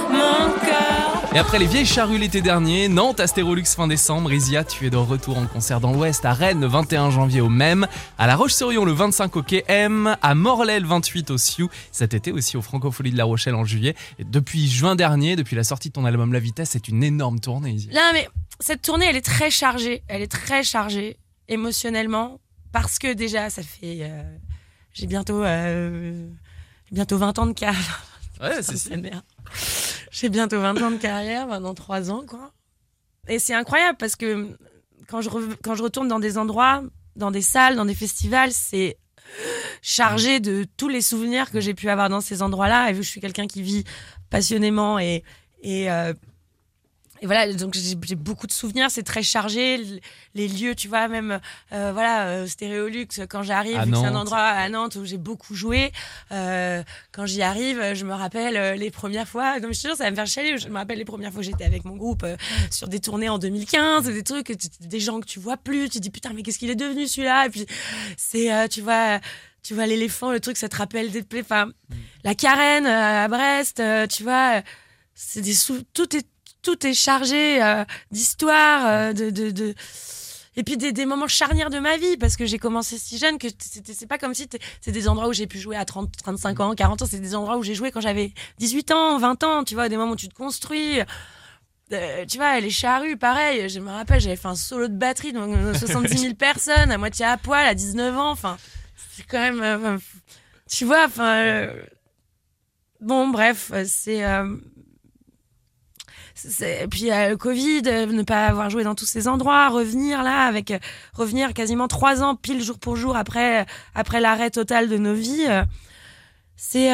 Et après les vieilles charrues l'été dernier, Nantes, Astérolux fin décembre, Isia, tu es de retour en concert dans l'Ouest, à Rennes le 21 janvier au même, à La Roche-sur-Yon le 25 au KM, à Morlaix le 28 au Sioux, cet été aussi au Francofolie de La Rochelle en juillet. Et depuis juin dernier, depuis la sortie de ton album La Vitesse, c'est une énorme tournée, Isia. Non, mais cette tournée, elle est très chargée. Elle est très chargée émotionnellement. Parce que déjà, ça fait. euh, j'ai bientôt. euh, bientôt 20 ans de carrière. Ouais, Ça c'est merde. J'ai bientôt 20 ans de carrière, maintenant 3 ans, quoi. Et c'est incroyable parce que quand je, quand je retourne dans des endroits, dans des salles, dans des festivals, c'est chargé de tous les souvenirs que j'ai pu avoir dans ces endroits-là. Et vu que je suis quelqu'un qui vit passionnément et, et, euh, et voilà, donc j'ai beaucoup de souvenirs, c'est très chargé. Les lieux, tu vois, même euh, voilà, euh, Stéréolux, quand j'arrive, c'est un endroit à Nantes où j'ai beaucoup joué, euh, quand j'y arrive, je me rappelle les premières fois. Non, mais je te jure, ça va me faire chialer. Je me rappelle les premières fois que j'étais avec mon groupe sur des tournées en 2015, des trucs, des gens que tu vois plus. Tu te dis putain, mais qu'est-ce qu'il est devenu celui-là? Et puis c'est, tu vois. Tu vois l'éléphant, le truc, ça te rappelle des Enfin, la carène à Brest, tu vois, c'est des tout est tout est chargé euh, d'histoire, euh, de, de, de et puis des, des moments charnières de ma vie parce que j'ai commencé si jeune que c'était c'est pas comme si c'est des endroits où j'ai pu jouer à 30 35 ans 40 ans c'est des endroits où j'ai joué quand j'avais 18 ans 20 ans tu vois des moments où tu te construis. Euh, tu vois les charrues pareil je me rappelle j'avais fait un solo de batterie donc euh, 70 000 personnes à moitié à poil à 19 ans enfin c'est quand même euh, tu vois enfin euh, bon bref euh, c'est euh, puis euh, le Covid, euh, ne pas avoir joué dans tous ces endroits, revenir là avec euh, revenir quasiment trois ans pile jour pour jour après après l'arrêt total de nos vies, euh, c'est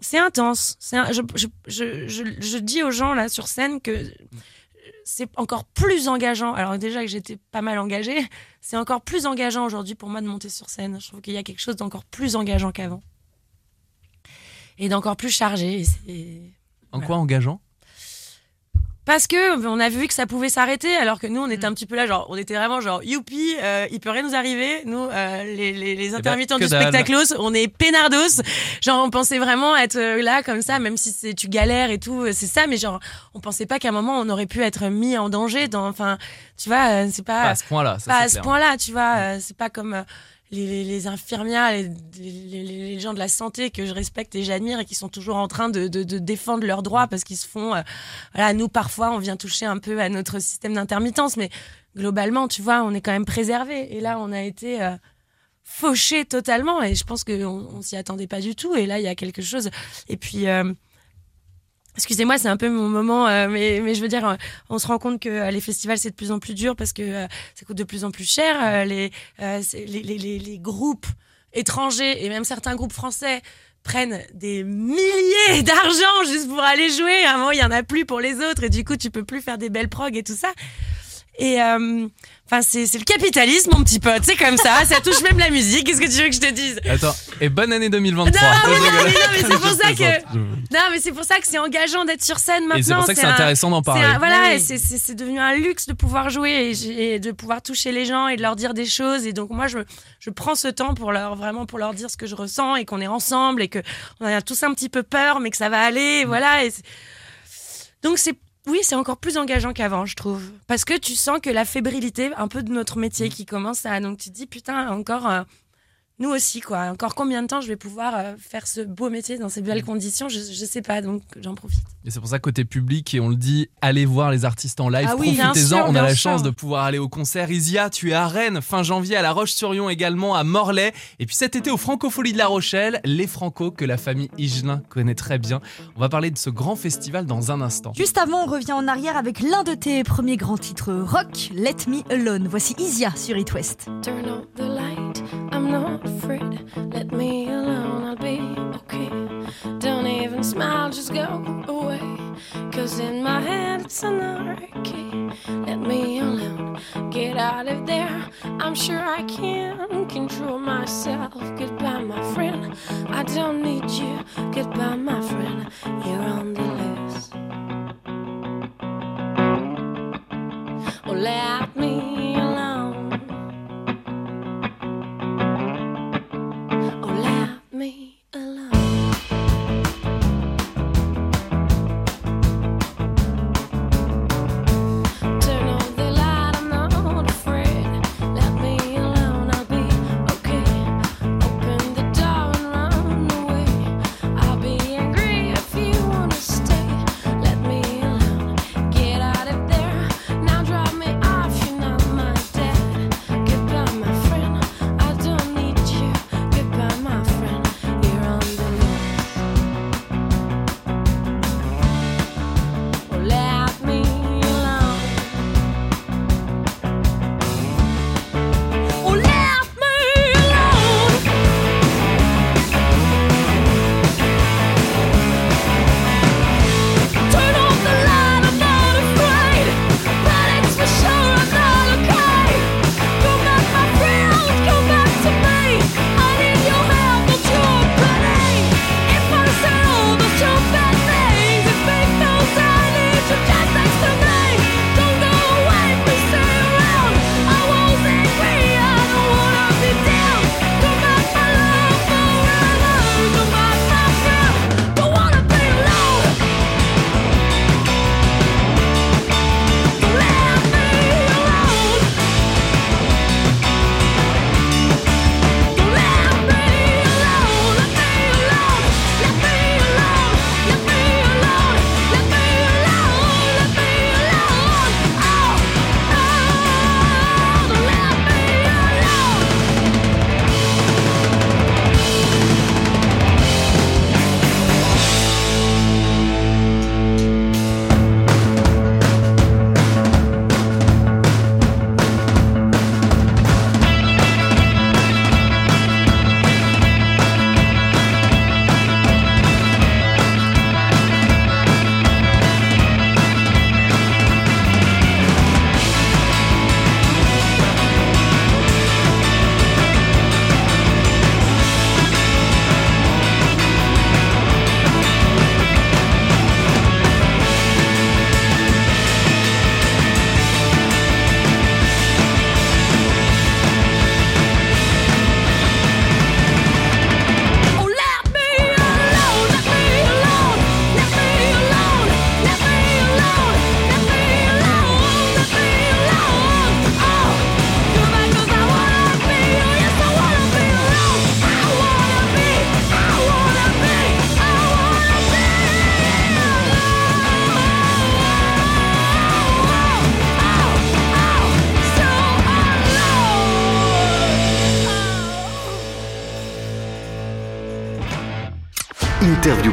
c'est intense. C'est je, je, je, je, dis aux gens là sur scène que c'est encore plus engageant. Alors déjà que j'étais pas mal engagée, c'est encore plus engageant aujourd'hui pour moi de monter sur scène. Je trouve qu'il y a quelque chose d'encore plus engageant qu'avant et d'encore plus chargé. et En quoi engageant? Parce que on a vu que ça pouvait s'arrêter, alors que nous on était un petit peu là, genre on était vraiment genre youpi, euh, il peut rien nous arriver. Nous, euh, les, les, les intermittents que du dalle. spectaclos, on est peinardos. Genre on pensait vraiment être euh, là comme ça, même si c'est tu galères et tout, euh, c'est ça. Mais genre on pensait pas qu'à un moment on aurait pu être mis en danger. Dans, enfin, tu vois, euh, c'est pas Pas à ce point-là, ça pas à ce clair. point-là, tu vois. euh, c'est pas comme euh, les, infirmières, les, gens de la santé que je respecte et j'admire et qui sont toujours en train de défendre leurs droits parce qu'ils se font. euh, voilà, nous parfois on vient toucher un peu à notre système d'intermittence, mais globalement, tu vois, on est quand même préservé. Et là, on a été euh, fauché totalement et je pense qu'on on s'y attendait pas du tout. Et là, il y a quelque chose. Et puis. euh, Excusez-moi, c'est un peu mon moment, euh, mais, mais je veux dire, euh, on se rend compte que euh, les festivals c'est de plus en plus dur parce que euh, ça coûte de plus en plus cher. les, les, les, les, groupes étrangers et même certains groupes français prennent des milliers d'argent juste pour aller jouer. À un moment, il y en a plus pour les autres et du coup, tu peux plus faire des belles prog et tout ça. Et euh, enfin, c'est c'est le capitalisme, mon petit pote. C'est comme ça. Ça touche même la musique. Qu'est-ce que tu veux que je te dise? Attends, et bonne année 2023. non, mais non, mais mais c'est pour ça que- Non, mais c'est pour ça que c'est engageant d'être sur scène maintenant. Et c'est pour ça que c'est intéressant d'en parler. un- voilà, Oui. c'est- c'est c'est devenu un luxe de pouvoir jouer et, de pouvoir toucher les gens et de leur dire des choses. Et donc moi, je, je prends ce temps pour leur vraiment pour leur dire ce que je ressens et qu'on est ensemble et que on a tous un petit peu peur, mais que ça va aller. et Mm. Voilà. Et donc c'est oui, c'est encore plus engageant qu'avant, je trouve, parce que tu sens que la fébrilité un peu de notre Mm. métier qui commence à donc tu te dis putain encore. euh, nous aussi, quoi. Encore combien de temps je vais pouvoir euh, faire ce beau métier dans ces belles Mm. conditions je, je sais pas, donc j'en profite. Et c'est pour ça, côté public, et on le dit, allez voir les artistes en live, Ah oui, profitez-en. On a la sûr. chance de pouvoir aller au concert. Isia, tu es à Rennes, fin janvier, à La Roche-sur-Yon également, à Morlaix. Et puis cet été, au Francofolie de La Rochelle, les Franco que la famille Higelin connaît très bien. On va parler de ce grand festival dans un instant. Juste avant, on revient en arrière avec l'un de tes premiers grands titres rock, Let Me Alone. Voici Isia sur It West. Turn off the light, I'm not afraid. Let me alone, I'll be okay. Don't even smile, just go away. Cause in my head it's anarchy. Let me alone, get out of there. I'm sure I can control myself. Goodbye, my friend. I don't need you. Goodbye, my friend. You're on the loose. Oh, let me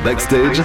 backstage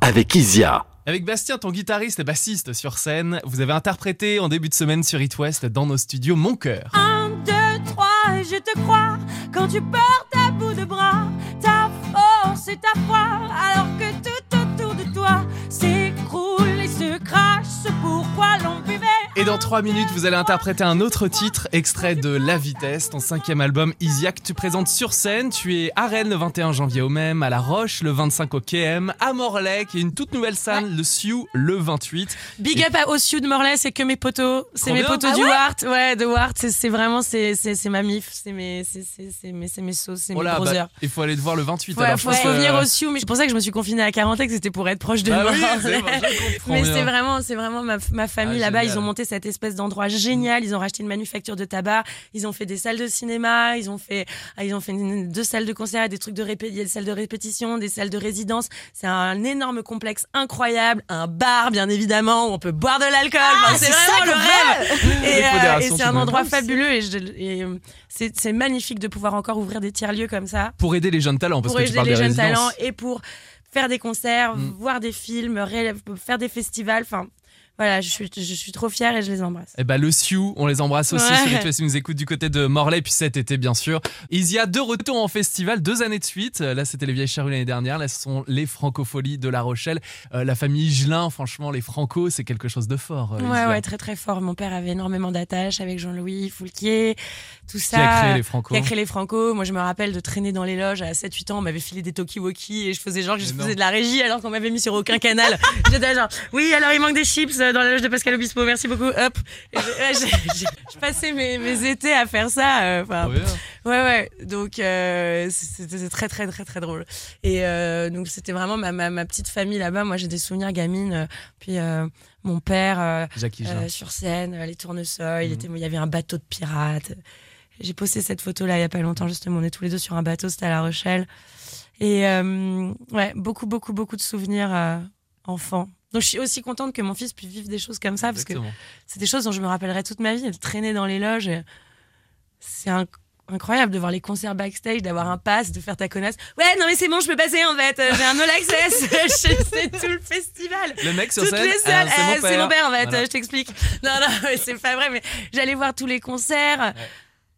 avec Isia. Avec Bastien, ton guitariste et bassiste sur scène, vous avez interprété en début de semaine sur It West dans nos studios Mon Cœur. Un, deux, trois, et je te crois quand tu portes à bout de bras ta force et ta foi, alors que tout autour de toi s'écroule et se crache ce pourquoi l'on vivait. Et dans 3 minutes, vous allez interpréter un autre titre, extrait de La Vitesse, ton cinquième album Isia que tu présentes sur scène. Tu es à Rennes le 21 janvier au même, à La Roche le 25 au KM, à Morlaix, qui est une toute nouvelle salle, le Sioux le 28. Big up à Ossiu de Morlaix, c'est que mes potos, c'est mes potos Ah du ouais Wart, ouais, de Wart, c'est- vraiment, c'est ma mif, c'est mes, c'est mes, sauces, c'est Oh mes bah, heures. il faut aller te voir le 28. Ouais, alors, faut, faut que- venir au Sioux, mais c'est pour ça que je me suis confinée à Carentex, c'était pour être proche de Bah moi. oui, mais c'est vraiment, c'est vraiment ma, ma famille Ah, là-bas. Ils ont monté cette espèce d'endroit génial. Ils ont racheté une manufacture de tabac. Ils ont fait des salles de cinéma. Ils ont fait, ah, ils ont fait une- deux salles de concert, des trucs de répé, il y a des salles de répétition, des salles de résidence. C'est un énorme complexe incroyable, un bar bien évidemment où on peut boire de l'alcool. Enfin, c'est vraiment le rêve. Et, euh, et c'est un endroit fabuleux et, euh, c'est magnifique de pouvoir encore ouvrir des tiers lieux comme ça Pour aider les jeunes talents, parce pour que tu aider parles les des jeunes résidences. talents et pour faire des concerts, Mm. voir des films, faire des festivals. Enfin, voilà, je suis, je suis trop fière et je les embrasse. Eh ben, le Sioux, on les embrasse aussi Ouais. sur qui nous écoutent du côté de Morlaix, puis cet été, bien sûr. Il y a deux retours en festival, deux années de suite. Là, c'était les Vieilles Charrues l'année dernière. Là, ce sont les Francopholies de La Rochelle. Euh, la famille Higelin, franchement, les Franco, c'est quelque chose de fort. euh, Ouais, Isia. ouais, très très fort. Mon père avait énormément d'attaches avec Jean-Louis Foulquier, tout ça. Qui a créé les Franco Qui a créé les Franco. Moi, je me rappelle de traîner dans les loges à 7-8 ans. On m'avait filé des talkie-walkie et je faisais genre que je faisais de la régie alors qu'on m'avait mis sur aucun canal. J'étais genre, oui, alors il manque des chips dans la loge de Pascal Obispo. Merci beaucoup. Hop. Je, passais mes, mes étés à faire ça. euh, enfin, Trop bien. Ouais, ouais. Donc, euh, c'était très, très, très, très drôle. Et euh, donc, c'était vraiment ma, ma, ma petite famille là-bas. Moi, j'ai des souvenirs gamines. euh, Puis, euh, mon père euh, euh, sur scène, euh, les tournesols, il, Mhm. était, il y avait un bateau de pirates. J'ai posté cette photo-là il y a pas longtemps, justement. On est tous les deux sur un bateau, c'était à La Rochelle. Et euh, ouais, beaucoup, beaucoup, beaucoup de souvenirs euh, enfants. Donc, je suis aussi contente que mon fils puisse vivre des choses comme ça, parce que Exactement. c'est des choses dont je me rappellerai toute ma vie, de traîner dans les loges. et C'est inc- incroyable de voir les concerts backstage, d'avoir un pass, de faire ta connasse. Ouais, non mais c'est bon, je peux passer en fait. euh, J'ai un all access. C'est tout le festival. Le mec sur Toutes scène, ah, c'est mon Euh, c'est mon père en fait. Voilà. euh, Je t'explique. Non, non, c'est pas vrai. Mais j'allais voir tous les concerts.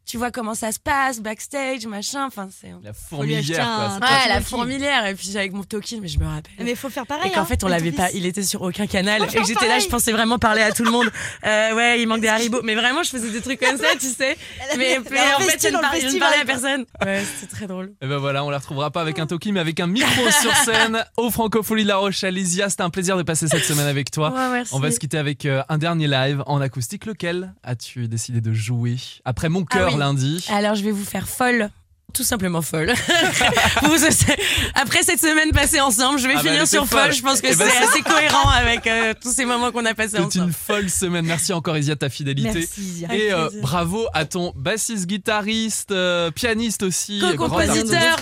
Tu vois comment ça se passe backstage, machin. Enfin, c'est. La fourmilière, quoi. un- Ouais, la fourmilière. Et puis avec mon token, mais je me rappelle. Mais il faut faire pareil. Et qu'en hein, fait, on l'avait pas, il était sur aucun canal. Et j'étais là, je pensais vraiment parler à tout le monde. Euh, ouais, il manque des haribots. Mais vraiment, je faisais des trucs comme ça, tu sais. Mais, Elle mais en fait, je ne parlais, je ne parlais à personne. Ouais, c'était très drôle. Et ben voilà, on la retrouvera pas avec un toki, mais avec un micro sur scène au Francofolie de La Rochelle. Isia, c'était un plaisir de passer cette semaine avec toi. Ouais, merci. On va se quitter avec euh, un dernier live en acoustique. Lequel as-tu décidé de jouer? Après mon cœur Ah oui. Lundi Alors, je vais vous faire folle. Tout simplement folle. Vous, c'est- Après cette semaine passée ensemble, je vais Ah bah, finir sur folle. folle. Je pense que Eh ben, c'est c'est- assez cohérent avec euh, tous ces moments qu'on a passés C'est ensemble. une folle semaine. Merci encore Isia de ta fidélité. Merci, Isia. Et euh, bravo à ton bassiste, guitariste, euh, pianiste aussi.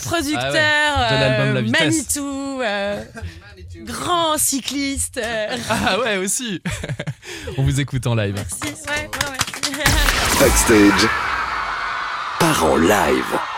producteur, Ah ouais. De euh. Manitou, euh, grand cycliste. Ah ouais, aussi. On vous écoute en live. merci. Ouais, ouais, ouais. Backstage. En live.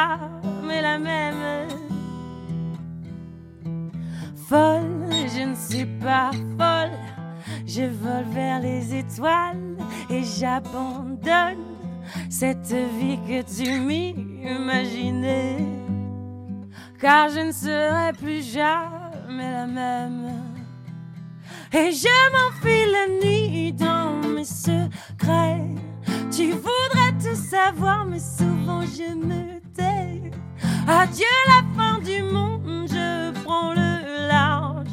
Plus jamais la même. Folle, je ne suis pas folle. Je vole vers les étoiles et j'abandonne cette vie que tu m'imaginais. Car je ne serai plus jamais la même. Et je m'enfuis la nuit dans mes secrets. Tu voudrais tout savoir, mais souvent je me Adieu la fin du monde, je prends le large.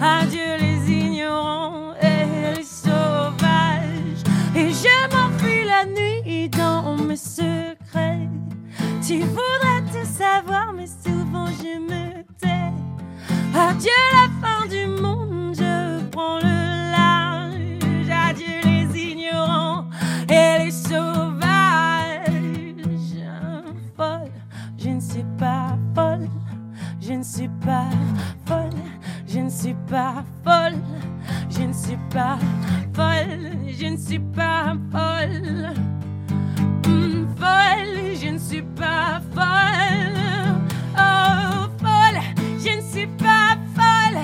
Adieu les ignorants et les sauvages. Et je m'enfuis la nuit dans mes secrets. Tu voudrais tout savoir, mais souvent je me tais. Adieu la fin du monde, je prends le large. Adieu les ignorants et les sauvages. Je ne suis pas folle. Je ne suis pas folle. Je ne suis pas folle. Je ne suis pas folle. Hmm, folle, je ne suis pas folle. Oh, folle, je ne suis pas folle.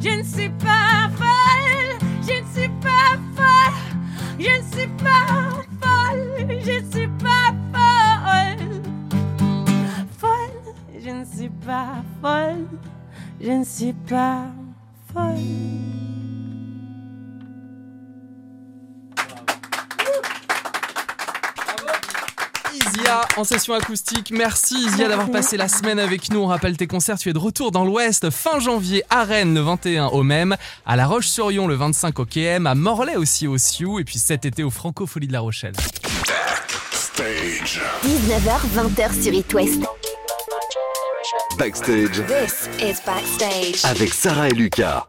Je ne suis pas folle. Je ne suis pas folle. Je ne suis pas folle. Je ne suis pas folle. Je ne suis pas folle. Je ne suis pas folle. Isia en session acoustique. Merci Isia d'avoir passé la semaine avec nous. On rappelle tes concerts. Tu es de retour dans l'Ouest fin janvier à Rennes le 21 au même, à La Roche-sur-Yon le 25 au KM, à Morlaix aussi au Sioux et puis cet été au Francofolie de La Rochelle. Stage. 19h, 20h sur It West. Backstage This is Backstage. avec Sarah et Lucas.